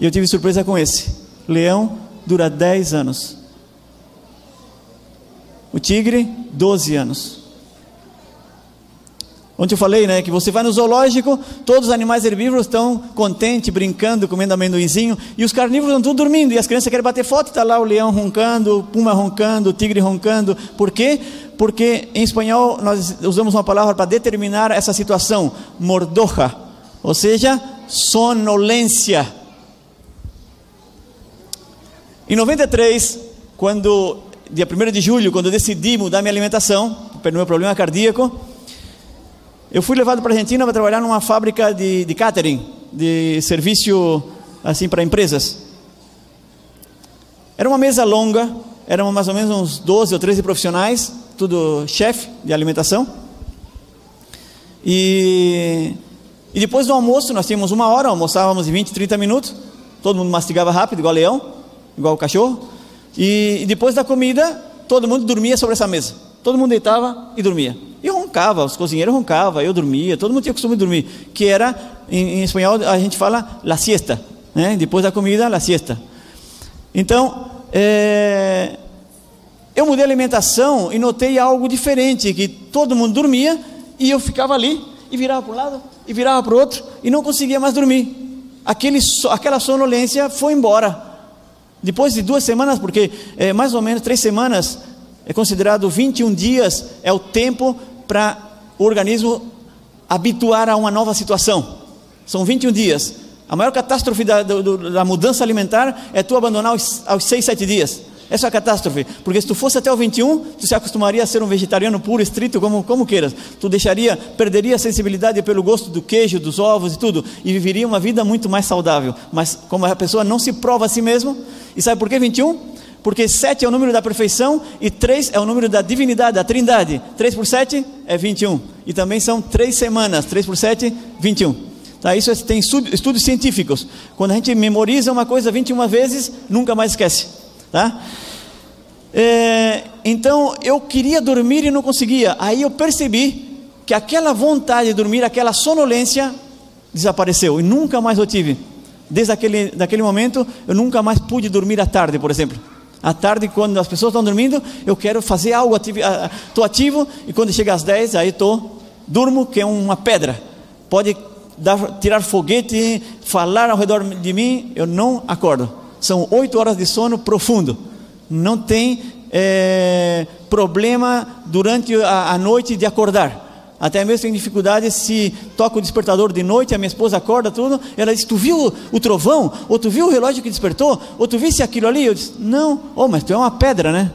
E eu tive surpresa com esse leão dura 10 anos. O tigre, 12 anos. Ontem eu falei, né, que você vai no zoológico, todos os animais herbívoros estão contentes, brincando, comendo amendoinzinho, e os carnívoros estão tudo dormindo, e as crianças querem bater foto, está lá o leão roncando, o puma roncando, o tigre roncando. Por quê? Porque em espanhol nós usamos uma palavra para determinar essa situação, mordoja, ou seja, sonolência. Em 93, quando dia 1 de julho, quando eu decidi mudar minha alimentação, pelo meu problema cardíaco, eu fui levado para a Argentina para trabalhar numa fábrica de, de catering, de serviço assim para empresas. Era uma mesa longa, eram mais ou menos uns 12 ou 13 profissionais, tudo chefe de alimentação. E, e depois do almoço, nós tínhamos uma hora, almoçávamos em 20, 30 minutos, todo mundo mastigava rápido, igual leão, igual o cachorro. E, e depois da comida, todo mundo dormia sobre essa mesa. Todo mundo deitava e dormia. E roncava, os cozinheiros roncavam, eu dormia, todo mundo tinha costume de dormir, que era, em, em espanhol a gente fala la siesta, né? depois da comida, la siesta. Então, é, eu mudei a alimentação e notei algo diferente, que todo mundo dormia e eu ficava ali e virava para um lado e virava para o outro e não conseguia mais dormir. Aquele, aquela sonolência foi embora. Depois de duas semanas, porque é, mais ou menos três semanas é considerado 21 dias é o tempo para o organismo habituar a uma nova situação. São 21 dias. A maior catástrofe da, do, da mudança alimentar é tu abandonar aos, aos 6, 7 dias. Essa é a catástrofe, porque se tu fosse até o 21, tu se acostumaria a ser um vegetariano puro, estrito, como, como queiras. Tu deixaria, perderia a sensibilidade pelo gosto do queijo, dos ovos e tudo, e viveria uma vida muito mais saudável. Mas como a pessoa não se prova a si mesmo, e sabe por que 21? Porque 7 é o número da perfeição e 3 é o número da divindade, da trindade. 3 por 7 é 21. E também são 3 semanas. 3 por 7, 21. Tá? Isso é, tem estudos científicos. Quando a gente memoriza uma coisa 21 vezes, nunca mais esquece. Tá? É, então eu queria dormir e não conseguia. Aí eu percebi que aquela vontade de dormir, aquela sonolência, desapareceu. E nunca mais eu tive. Desde aquele daquele momento, eu nunca mais pude dormir à tarde, por exemplo. À tarde, quando as pessoas estão dormindo, eu quero fazer algo, estou ativo, e quando chega às 10, aí estou, durmo, que é uma pedra. Pode dar, tirar foguete, falar ao redor de mim, eu não acordo. São oito horas de sono profundo. Não tem é, problema durante a, a noite de acordar. Até mesmo tem dificuldade se toca o despertador de noite, a minha esposa acorda tudo, ela diz: Tu viu o trovão? Ou tu viu o relógio que despertou? Ou tu visse aquilo ali? Eu disse: Não, oh, mas tu é uma pedra, né?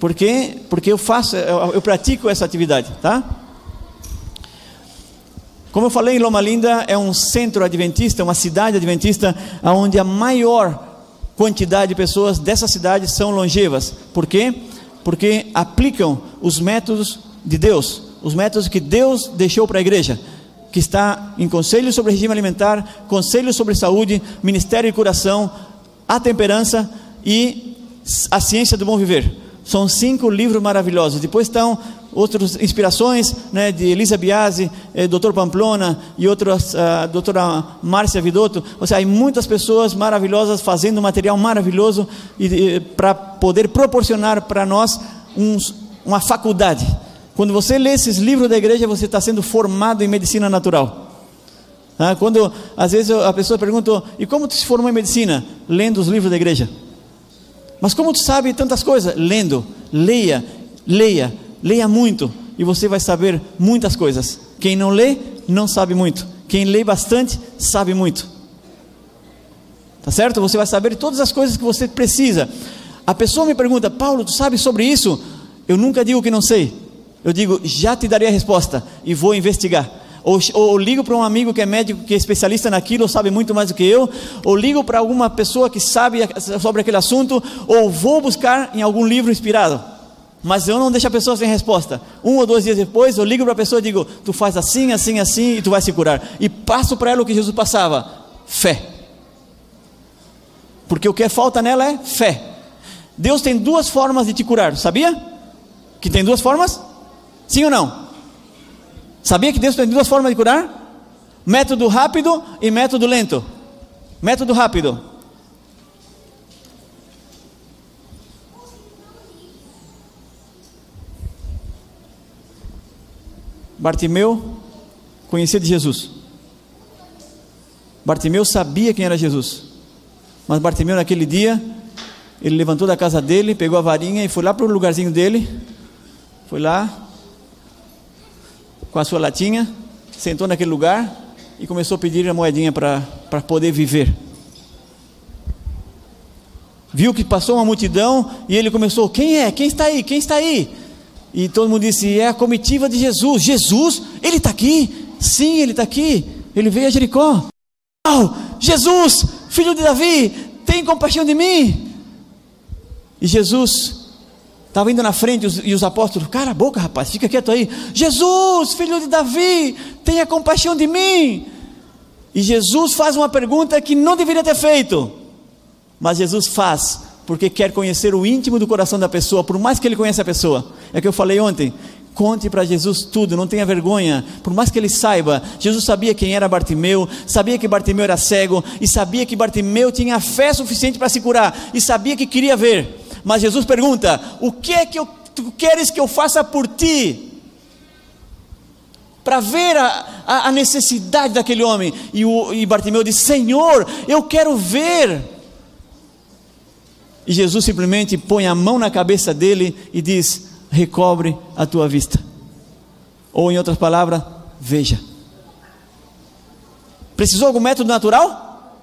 Porque, porque eu faço, eu, eu pratico essa atividade, tá? Como eu falei, Loma Linda é um centro adventista, uma cidade adventista, onde a maior quantidade de pessoas dessa cidade são longevas. Por quê? Porque aplicam os métodos de Deus os métodos que Deus deixou para a igreja, que está em conselho sobre regime alimentar, conselho sobre saúde, ministério e curação, a temperança e a ciência do bom viver. São cinco livros maravilhosos. Depois estão outras inspirações né, de Elisa Biasi, eh, Dr. Pamplona e outras, uh, doutora Márcia Vidotto. Ou seja, há muitas pessoas maravilhosas fazendo material maravilhoso para poder proporcionar para nós uma faculdade quando você lê esses livros da igreja, você está sendo formado em medicina natural. Ah, quando às vezes a pessoa pergunta: e como tu se formou em medicina? Lendo os livros da igreja. Mas como tu sabe tantas coisas? Lendo. Leia, leia, leia muito e você vai saber muitas coisas. Quem não lê, não sabe muito. Quem lê bastante, sabe muito. Tá certo? Você vai saber todas as coisas que você precisa. A pessoa me pergunta: Paulo, tu sabe sobre isso? Eu nunca digo que não sei eu digo, já te darei a resposta e vou investigar. Ou, ou ligo para um amigo que é médico, que é especialista naquilo, ou sabe muito mais do que eu, ou ligo para alguma pessoa que sabe sobre aquele assunto, ou vou buscar em algum livro inspirado. Mas eu não deixo a pessoa sem resposta. Um ou dois dias depois, eu ligo para a pessoa e digo: Tu faz assim, assim, assim, e tu vai se curar. E passo para ela o que Jesus passava: fé. Porque o que falta nela é fé. Deus tem duas formas de te curar, sabia? Que tem duas formas? Sim ou não? Sabia que Deus tem duas formas de curar? Método rápido e método lento. Método rápido. Bartimeu conhecia de Jesus. Bartimeu sabia quem era Jesus. Mas Bartimeu, naquele dia, ele levantou da casa dele, pegou a varinha e foi lá para o lugarzinho dele. Foi lá, com a sua latinha, sentou naquele lugar e começou a pedir a moedinha para poder viver. Viu que passou uma multidão e ele começou: Quem é? Quem está aí? Quem está aí? E todo mundo disse: É a comitiva de Jesus. Jesus? Ele está aqui? Sim, ele está aqui. Ele veio a Jericó. Oh, Jesus, filho de Davi, tem compaixão de mim. E Jesus estava indo na frente e os apóstolos, cara a boca, rapaz, fica quieto aí. Jesus, filho de Davi, tenha compaixão de mim. E Jesus faz uma pergunta que não deveria ter feito, mas Jesus faz porque quer conhecer o íntimo do coração da pessoa, por mais que ele conheça a pessoa. É que eu falei ontem. Conte para Jesus tudo, não tenha vergonha, por mais que ele saiba. Jesus sabia quem era Bartimeu, sabia que Bartimeu era cego, e sabia que Bartimeu tinha fé suficiente para se curar, e sabia que queria ver. Mas Jesus pergunta: O que é que eu, tu queres que eu faça por ti? Para ver a, a, a, necessidade daquele homem. E, o, e Bartimeu diz: Senhor, eu quero ver. E Jesus simplesmente põe a mão na cabeça dele e diz: recobre a tua vista. Ou em outras palavras, veja. Precisou algum método natural?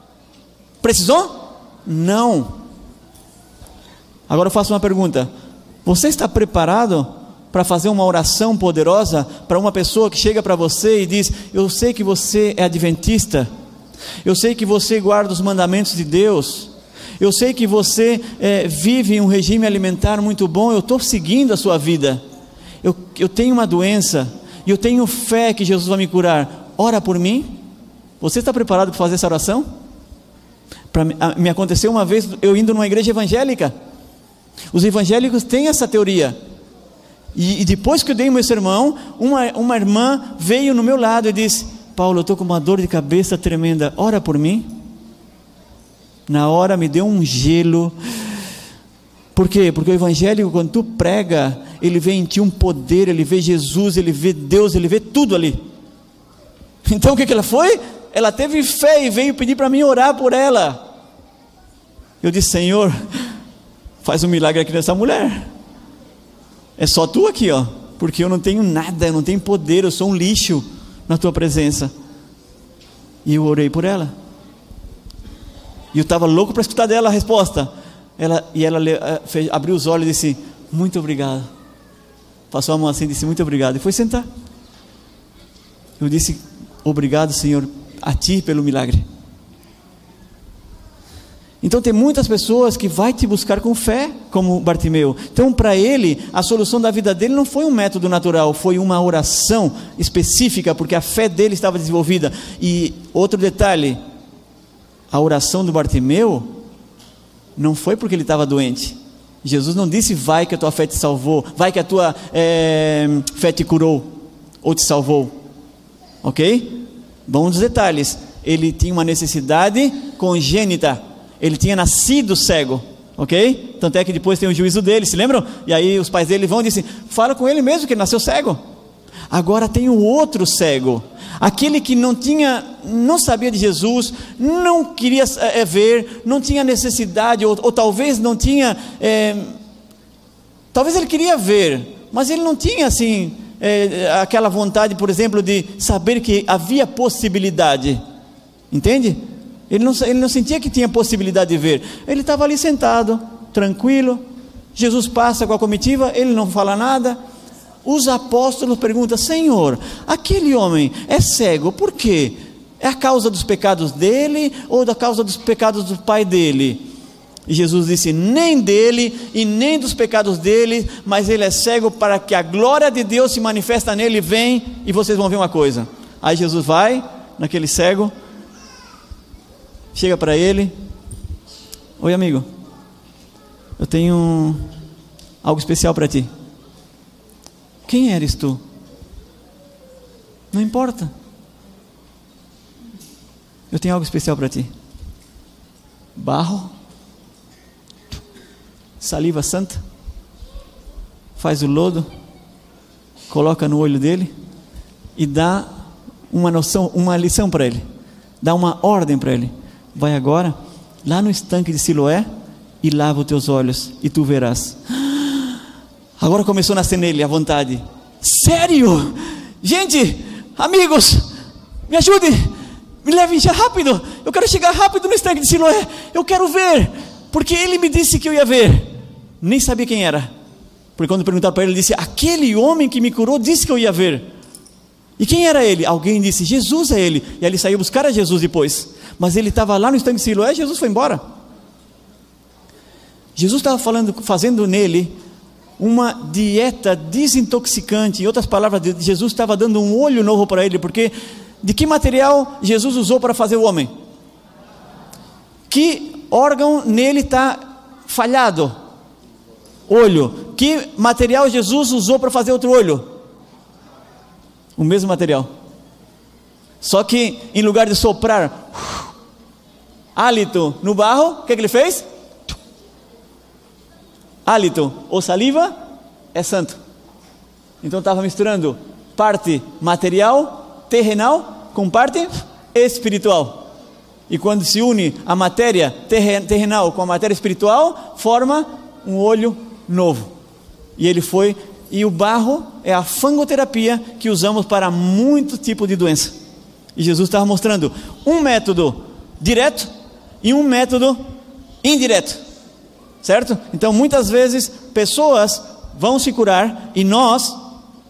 Precisou? Não. Agora eu faço uma pergunta: você está preparado para fazer uma oração poderosa para uma pessoa que chega para você e diz: Eu sei que você é adventista, eu sei que você guarda os mandamentos de Deus, eu sei que você é, vive um regime alimentar muito bom, eu estou seguindo a sua vida. Eu, eu tenho uma doença e eu tenho fé que Jesus vai me curar. Ora por mim. Você está preparado para fazer essa oração? Pra, me aconteceu uma vez eu indo numa igreja evangélica. Os evangélicos têm essa teoria. E, e depois que eu dei meu sermão, uma, uma irmã veio no meu lado e disse: Paulo, eu estou com uma dor de cabeça tremenda, ora por mim. Na hora me deu um gelo. Por quê? Porque o evangélico, quando tu prega, ele vê em ti um poder, ele vê Jesus, ele vê Deus, ele vê tudo ali. <laughs> Então o que, que ela foi? Ela teve fé e veio pedir para mim orar por ela. Eu disse, Senhor, faz um milagre aqui nessa mulher. É só tu aqui, ó. Porque eu não tenho nada, eu não tenho poder, eu sou um lixo na tua presença. E eu orei por ela. E eu estava louco para escutar dela a resposta. Ela, e ela eh, fez, abriu os olhos e disse: Muito obrigado. Passou a mão assim e disse: Muito obrigado. E foi sentar. Eu disse: Obrigado, Senhor, a Ti pelo milagre. Então tem muitas pessoas que vai te buscar com fé, como Bartimeu. Então para ele, a solução da vida dele não foi um método natural, foi uma oração específica, porque a fé dele estava desenvolvida. E outro detalhe, a oração do Bartimeu não foi porque ele estava doente. Jesus não disse, vai que a tua fé te salvou, vai que a tua é, fé te curou ou te salvou. Ok? Vamos detalhes. Ele tinha uma necessidade congênita. Ele tinha nascido cego. Ok? Tanto é que depois tem o juízo dele, se lembram? E aí os pais dele vão e dizem: fala com ele mesmo que ele nasceu cego. Agora tem o outro cego aquele que não tinha, não sabia de Jesus, não queria é, ver, não tinha necessidade, ou, ou talvez não tinha, é, talvez ele queria ver, mas ele não tinha assim é, aquela vontade, por exemplo, de saber que havia possibilidade, entende? Ele não, ele não sentia que tinha possibilidade de ver, ele estava ali sentado, tranquilo. Jesus passa com a comitiva, ele não fala nada, os apóstolos perguntam: Senhor, aquele homem é cego, por quê? É a causa dos pecados dele ou da causa dos pecados do pai dele? E Jesus disse: Nem dele e nem dos pecados dele, mas ele é cego para que a glória de Deus se manifesta nele. Vem e vocês vão ver uma coisa. Aí Jesus vai naquele cego, chega para ele: Oi, amigo, eu tenho algo especial para ti. Quem eres tu? Não importa. Eu tenho algo especial para ti. Barro, saliva santa, faz o lodo, coloca no olho dele, e dá uma noção, uma lição para ele, dá uma ordem para ele. Vai agora lá no estanque de Siloé e lava os teus olhos e tu verás. Agora começou a nascer nele a vontade. Sério? Gente, amigos, me ajude, me leve já rápido. Eu quero chegar rápido no estanque de Siloé. Eu quero ver, porque ele me disse que eu ia ver. Nem sabia quem era. Porque quando perguntaram para ele, ele disse: Aquele homem que me curou disse que eu ia ver. E quem era ele? Alguém disse: Jesus é ele. E aí ele saiu buscar a Jesus depois. Mas ele estava lá no estanque de Siloé, Jesus foi embora. Jesus estava falando, fazendo nele uma dieta desintoxicante. Em outras palavras, Jesus estava dando um olho novo para ele, porque de que material Jesus usou para fazer o homem? Que órgão nele está falhado? Olho. Que material Jesus usou para fazer outro olho? O mesmo material. Só que em lugar de soprar hálito no barro, o que, que ele fez? Hálito ou saliva é santo. Então estava misturando parte material, terrenal, com parte espiritual. E quando se une a matéria terrenal com a matéria espiritual, forma um olho novo. E ele foi, e o barro é a fangoterapia que usamos para muito tipo de doença. E Jesus estava mostrando um método direto e um método indireto. Certo? Então, muitas vezes, pessoas vão se curar e nós,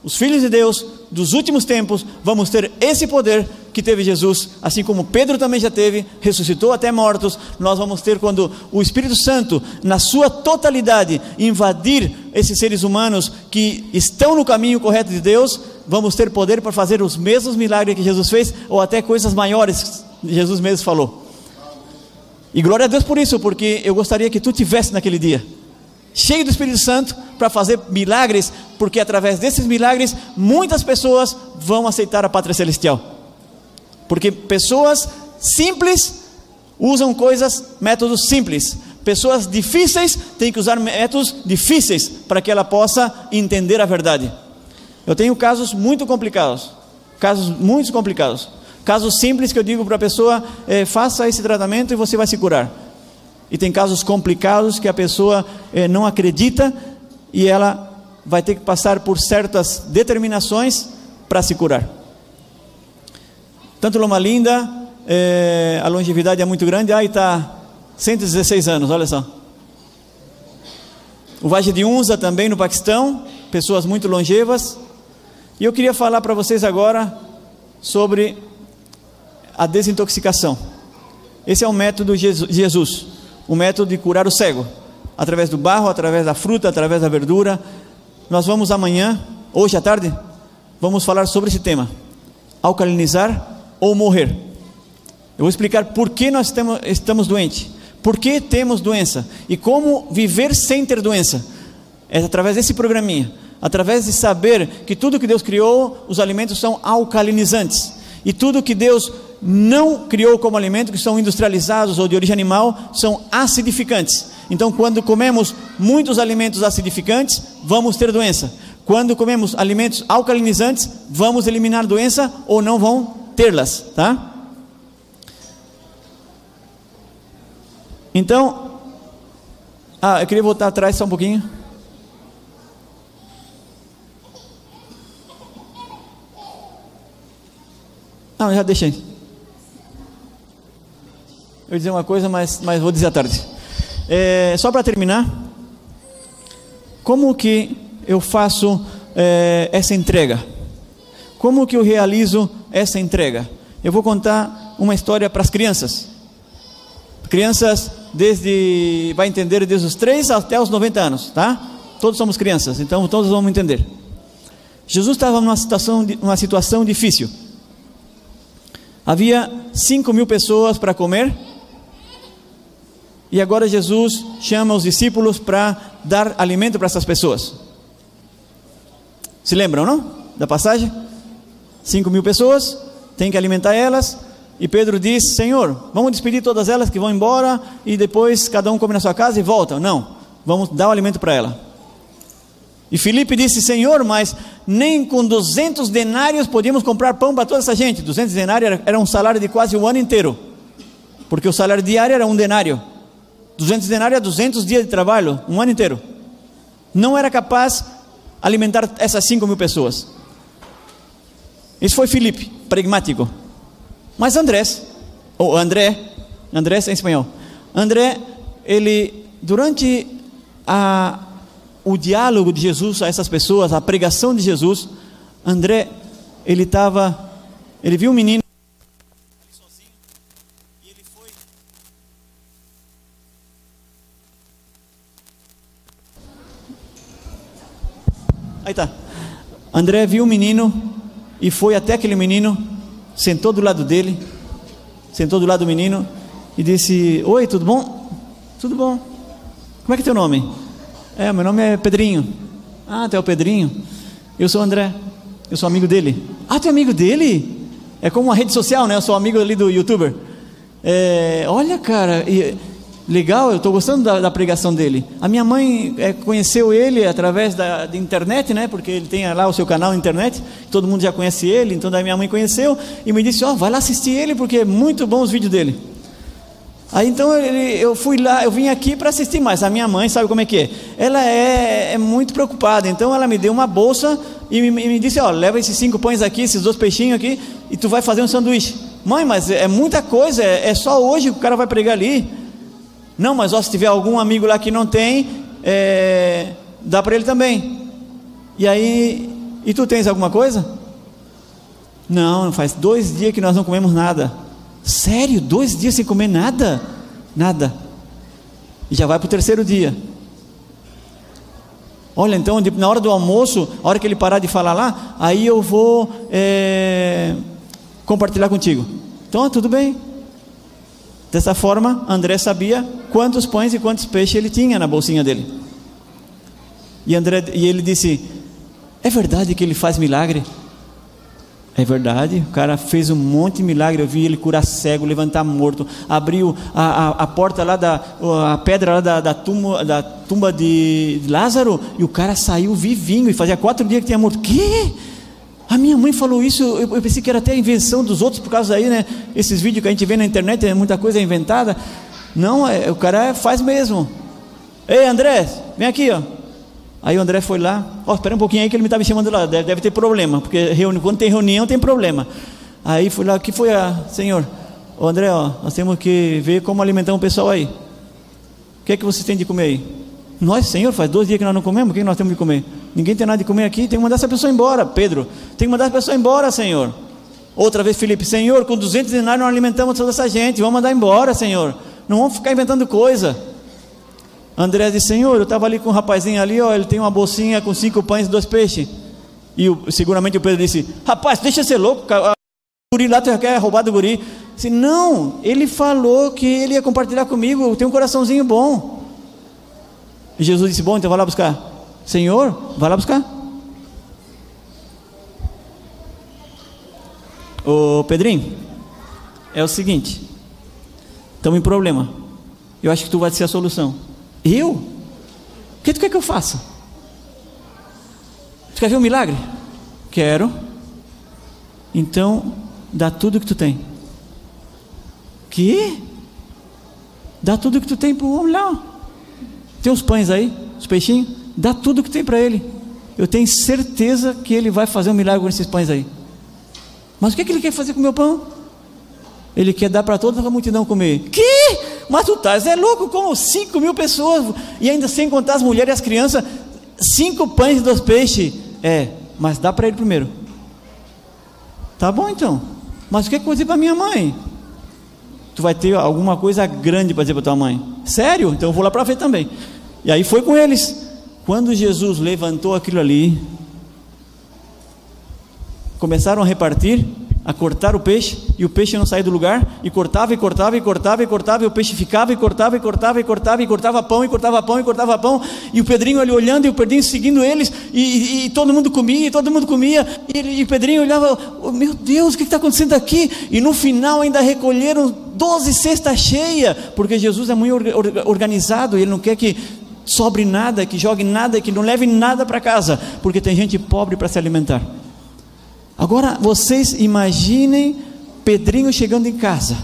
os filhos de Deus dos últimos tempos, vamos ter esse poder que teve Jesus, assim como Pedro também já teve, ressuscitou até mortos. Nós vamos ter quando o Espírito Santo, na sua totalidade, invadir esses seres humanos que estão no caminho correto de Deus, vamos ter poder para fazer os mesmos milagres que Jesus fez, ou até coisas maiores, Jesus mesmo falou. E glória a Deus por isso, porque eu gostaria que tu tivesse naquele dia, cheio do Espírito Santo, para fazer milagres, porque através desses milagres muitas pessoas vão aceitar a pátria celestial. Porque pessoas simples usam coisas, métodos simples. Pessoas difíceis têm que usar métodos difíceis para que ela possa entender a verdade. Eu tenho casos muito complicados, casos muito complicados. Casos simples que eu digo para a pessoa: é, faça esse tratamento e você vai se curar. E tem casos complicados que a pessoa é, não acredita e ela vai ter que passar por certas determinações para se curar. Tanto Loma Linda, é, a longevidade é muito grande, aí está 116 anos, olha só. O Vale de Unza também no Paquistão, pessoas muito longevas. E eu queria falar para vocês agora sobre a desintoxicação. Esse é o método de Jesus, o método de curar o cego, através do barro, através da fruta, através da verdura. Nós vamos amanhã, hoje à tarde, vamos falar sobre esse tema: alcalinizar ou morrer. Eu vou explicar por que nós estamos, doentes, por que temos doença e como viver sem ter doença. É através desse programinha, através de saber que tudo que Deus criou, os alimentos são alcalinizantes. E tudo que Deus não criou como alimento, que são industrializados ou de origem animal, são acidificantes. Então, quando comemos muitos alimentos acidificantes, vamos ter doença. Quando comemos alimentos alcalinizantes, vamos eliminar doença ou não vão tê-las, tá? Então, ah, eu queria voltar atrás só um pouquinho. Não, já deixei. Eu ia dizer uma coisa, mas, mas vou dizer à tarde. É, só para terminar, como que eu faço é, essa entrega? Como que eu realizo essa entrega? Eu vou contar uma história para as crianças. Crianças desde, vai entender, desde os 3 até os 90 anos, tá? Todos somos crianças, então todos vamos entender. Jesus estava numa situação, numa situação difícil. Havia 5 mil pessoas para comer e agora Jesus chama os discípulos para dar alimento para essas pessoas. Se lembram, não? Da passagem? Cinco mil pessoas, tem que alimentar elas. E Pedro diz: Senhor, vamos despedir todas elas que vão embora e depois cada um come na sua casa e volta. Não, vamos dar o alimento para ela. E Filipe disse: Senhor, mas nem com 200 denários podíamos comprar pão para toda essa gente. 200 denários era um salário de quase um ano inteiro, porque o salário diário era um denário. 200 denários é 200 dias de trabalho, um ano inteiro. Não era capaz alimentar essas 5 mil pessoas. Isso foi Filipe, pragmático. Mas Andrés, ou André, Andrés em espanhol, André, ele, durante a, o diálogo de Jesus a essas pessoas, a pregação de Jesus, André, ele estava, ele viu um menino sozinho e ele foi Aí tá. André viu um menino e foi até aquele menino, sentou do lado dele, sentou do lado do menino e disse: Oi, tudo bom? Tudo bom. Como é que é teu nome? É, meu nome é Pedrinho. Ah, tu é o Pedrinho? Eu sou o André. Eu sou amigo dele. Ah, tu é amigo dele? É como uma rede social, né? Eu sou amigo ali do youtuber. É, olha, cara, e, legal, eu estou gostando da, da, pregação dele. A minha mãe é, conheceu ele através da, da, internet, né? Porque ele tem lá o seu canal na internet, todo mundo já conhece ele, então daí minha mãe conheceu e me disse: Ó, oh, vai lá assistir ele porque é muito bom os vídeos dele. Aí então ele, eu fui lá, eu vim aqui para assistir mais. A minha mãe sabe como é que é? Ela é, é muito preocupada, então ela me deu uma bolsa e me, me disse: Ó, leva esses cinco pães aqui, esses dois peixinhos aqui, e tu vai fazer um sanduíche. Mãe, mas é muita coisa, é, é só hoje que o cara vai pregar ali. Não, mas ó, se tiver algum amigo lá que não tem, é, dá para ele também. E aí, e tu tens alguma coisa? Não, faz dois dias que nós não comemos nada. Sério? Dois dias sem comer nada? Nada. E já vai para o terceiro dia. Olha, então, na hora do almoço, a hora que ele parar de falar lá, aí eu vou é, compartilhar contigo. Então, tudo bem. Dessa forma, André sabia quantos pães e quantos peixes ele tinha na bolsinha dele. E, André, e ele disse: É verdade que ele faz milagre? É verdade, o cara fez um monte de milagre. Eu vi ele curar cego, levantar morto, abriu a, a, a porta lá da a pedra lá da, da, tumba, da tumba de Lázaro e o cara saiu vivinho e fazia quatro dias que tinha morto. Que? A minha mãe falou isso, eu, eu pensei que era até invenção dos outros, por causa aí, né? Esses vídeos que a gente vê na internet, é muita coisa inventada. Não, é, o cara faz mesmo. Ei, André, vem aqui, ó. Aí o André foi lá, ó, oh, espera um pouquinho aí que ele me estava chamando lá, deve, deve, ter problema, porque reuni, quando tem reunião tem problema. Aí fui lá, o que foi a, senhor? Ô André, ó, nós temos que ver como alimentar um pessoal aí. O que é que vocês têm de comer aí? Nós, Senhor, faz dois dias que nós não comemos, o que nós temos de comer? Ninguém tem nada de comer aqui, tem que mandar essa pessoa embora. Pedro, tem que mandar essa pessoa embora, Senhor. Outra vez, Felipe, Senhor, com 200 denários não alimentamos toda essa gente, vamos mandar embora, Senhor. Não vamos ficar inventando coisa. André disse: Senhor, eu estava ali com um rapazinho ali, ó, ele tem uma bolsinha com cinco pães e dois peixes. E o, seguramente o Pedro disse: Rapaz, deixa ser louco, o guri lá tu quer roubar do guri. Disse: Não, ele falou que ele ia compartilhar comigo, tenho um coraçãozinho bom. E Jesus disse: Bom, então vai lá buscar. Senhor, vai lá buscar. Ô Pedrinho, é o seguinte: estamos em problema. Eu acho que tu vai ser a solução. Eu? O que tu quer que eu faça? Tu quer ver um milagre? Quero. Então, dá tudo que tu tem. Que? Dá tudo que tu tem para o homem lá. Tem os pães aí, os peixinhos. Dá tudo que tem para ele. Eu tenho certeza que ele vai fazer um milagre com esses pães aí. Mas o que, é que ele quer fazer com o meu pão? Ele quer dar para toda a multidão comer. Que? Mas tu estás é louco, como 5 mil pessoas, e ainda sem contar as mulheres e as crianças, cinco pães e dois peixes. É, mas dá para ele primeiro. Tá bom então. Mas o que, é que eu vou dizer para minha mãe? Tu vai ter alguma coisa grande para dizer para tua mãe. Sério? Então eu vou lá para ver também. E aí foi com eles. Quando Jesus levantou aquilo ali, começaram a repartir a cortar o peixe e o peixe não saía do lugar e cortava e cortava e cortava e cortava e o peixe ficava e cortava e cortava e cortava e cortava pão e cortava pão e cortava pão e o Pedrinho ali olhando e o Pedrinho seguindo eles e, e, e todo mundo comia e todo mundo comia e, e o Pedrinho olhava oh, meu Deus o que está acontecendo aqui e no final ainda recolheram 12 cestas cheias porque Jesus é muito organizado e ele não quer que sobre nada, que jogue nada, que não leve nada para casa, porque tem gente pobre para se alimentar. Agora vocês imaginem Pedrinho chegando em casa.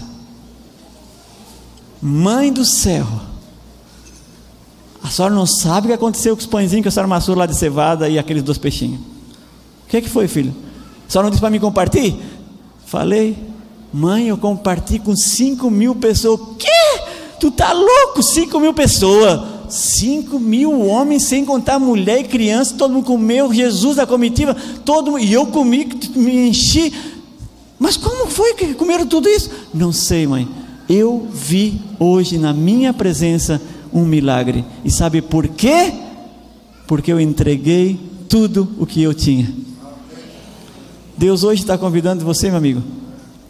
Mãe do céu. A senhora não sabe o que aconteceu com os pãezinhos que a senhora amassou lá de cevada e aqueles dois peixinhos. O que, é que foi, filho? A senhora não disse para mim compartilhar? Falei, mãe, eu compartilhei com 5 mil pessoas. O quê? Tu tá louco? 5 mil pessoas. 5 mil homens, sem contar mulher e criança, todo mundo comeu, Jesus da comitiva, todo mundo, e eu comi, me enchi. Mas como foi que comeram tudo isso? Não sei, mãe. Eu vi hoje na minha presença um milagre. E sabe por quê? Porque eu entreguei tudo o que eu tinha. Deus hoje está convidando você, meu amigo,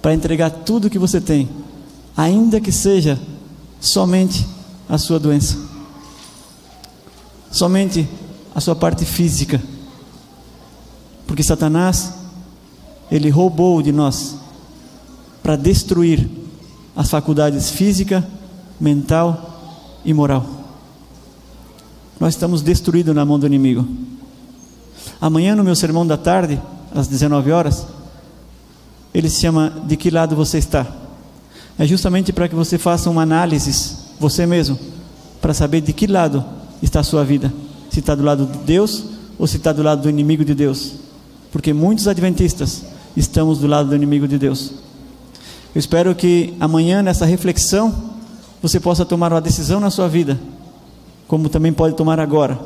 para entregar tudo o que você tem, ainda que seja somente a sua doença, somente a sua parte física, porque Satanás, ele roubou de nós para destruir as faculdades física, mental e moral. Nós estamos destruídos na mão do inimigo. Amanhã, no meu sermão da tarde, às 19 horas, ele se chama De que lado você está? É justamente para que você faça uma análise, você mesmo, para saber de que lado está a sua vida. Se está do lado de Deus ou se está do lado do inimigo de Deus. Porque muitos adventistas estamos do lado do inimigo de Deus. Eu espero que amanhã, nessa reflexão, você possa tomar uma decisão na sua vida, como também pode tomar agora.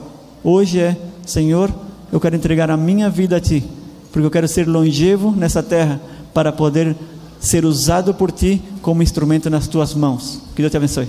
Hoje é, Senhor, eu quero entregar a minha vida a Ti, porque eu quero ser longevo nessa terra para poder ser usado por Ti como instrumento nas Tuas mãos. Que Deus te abençoe.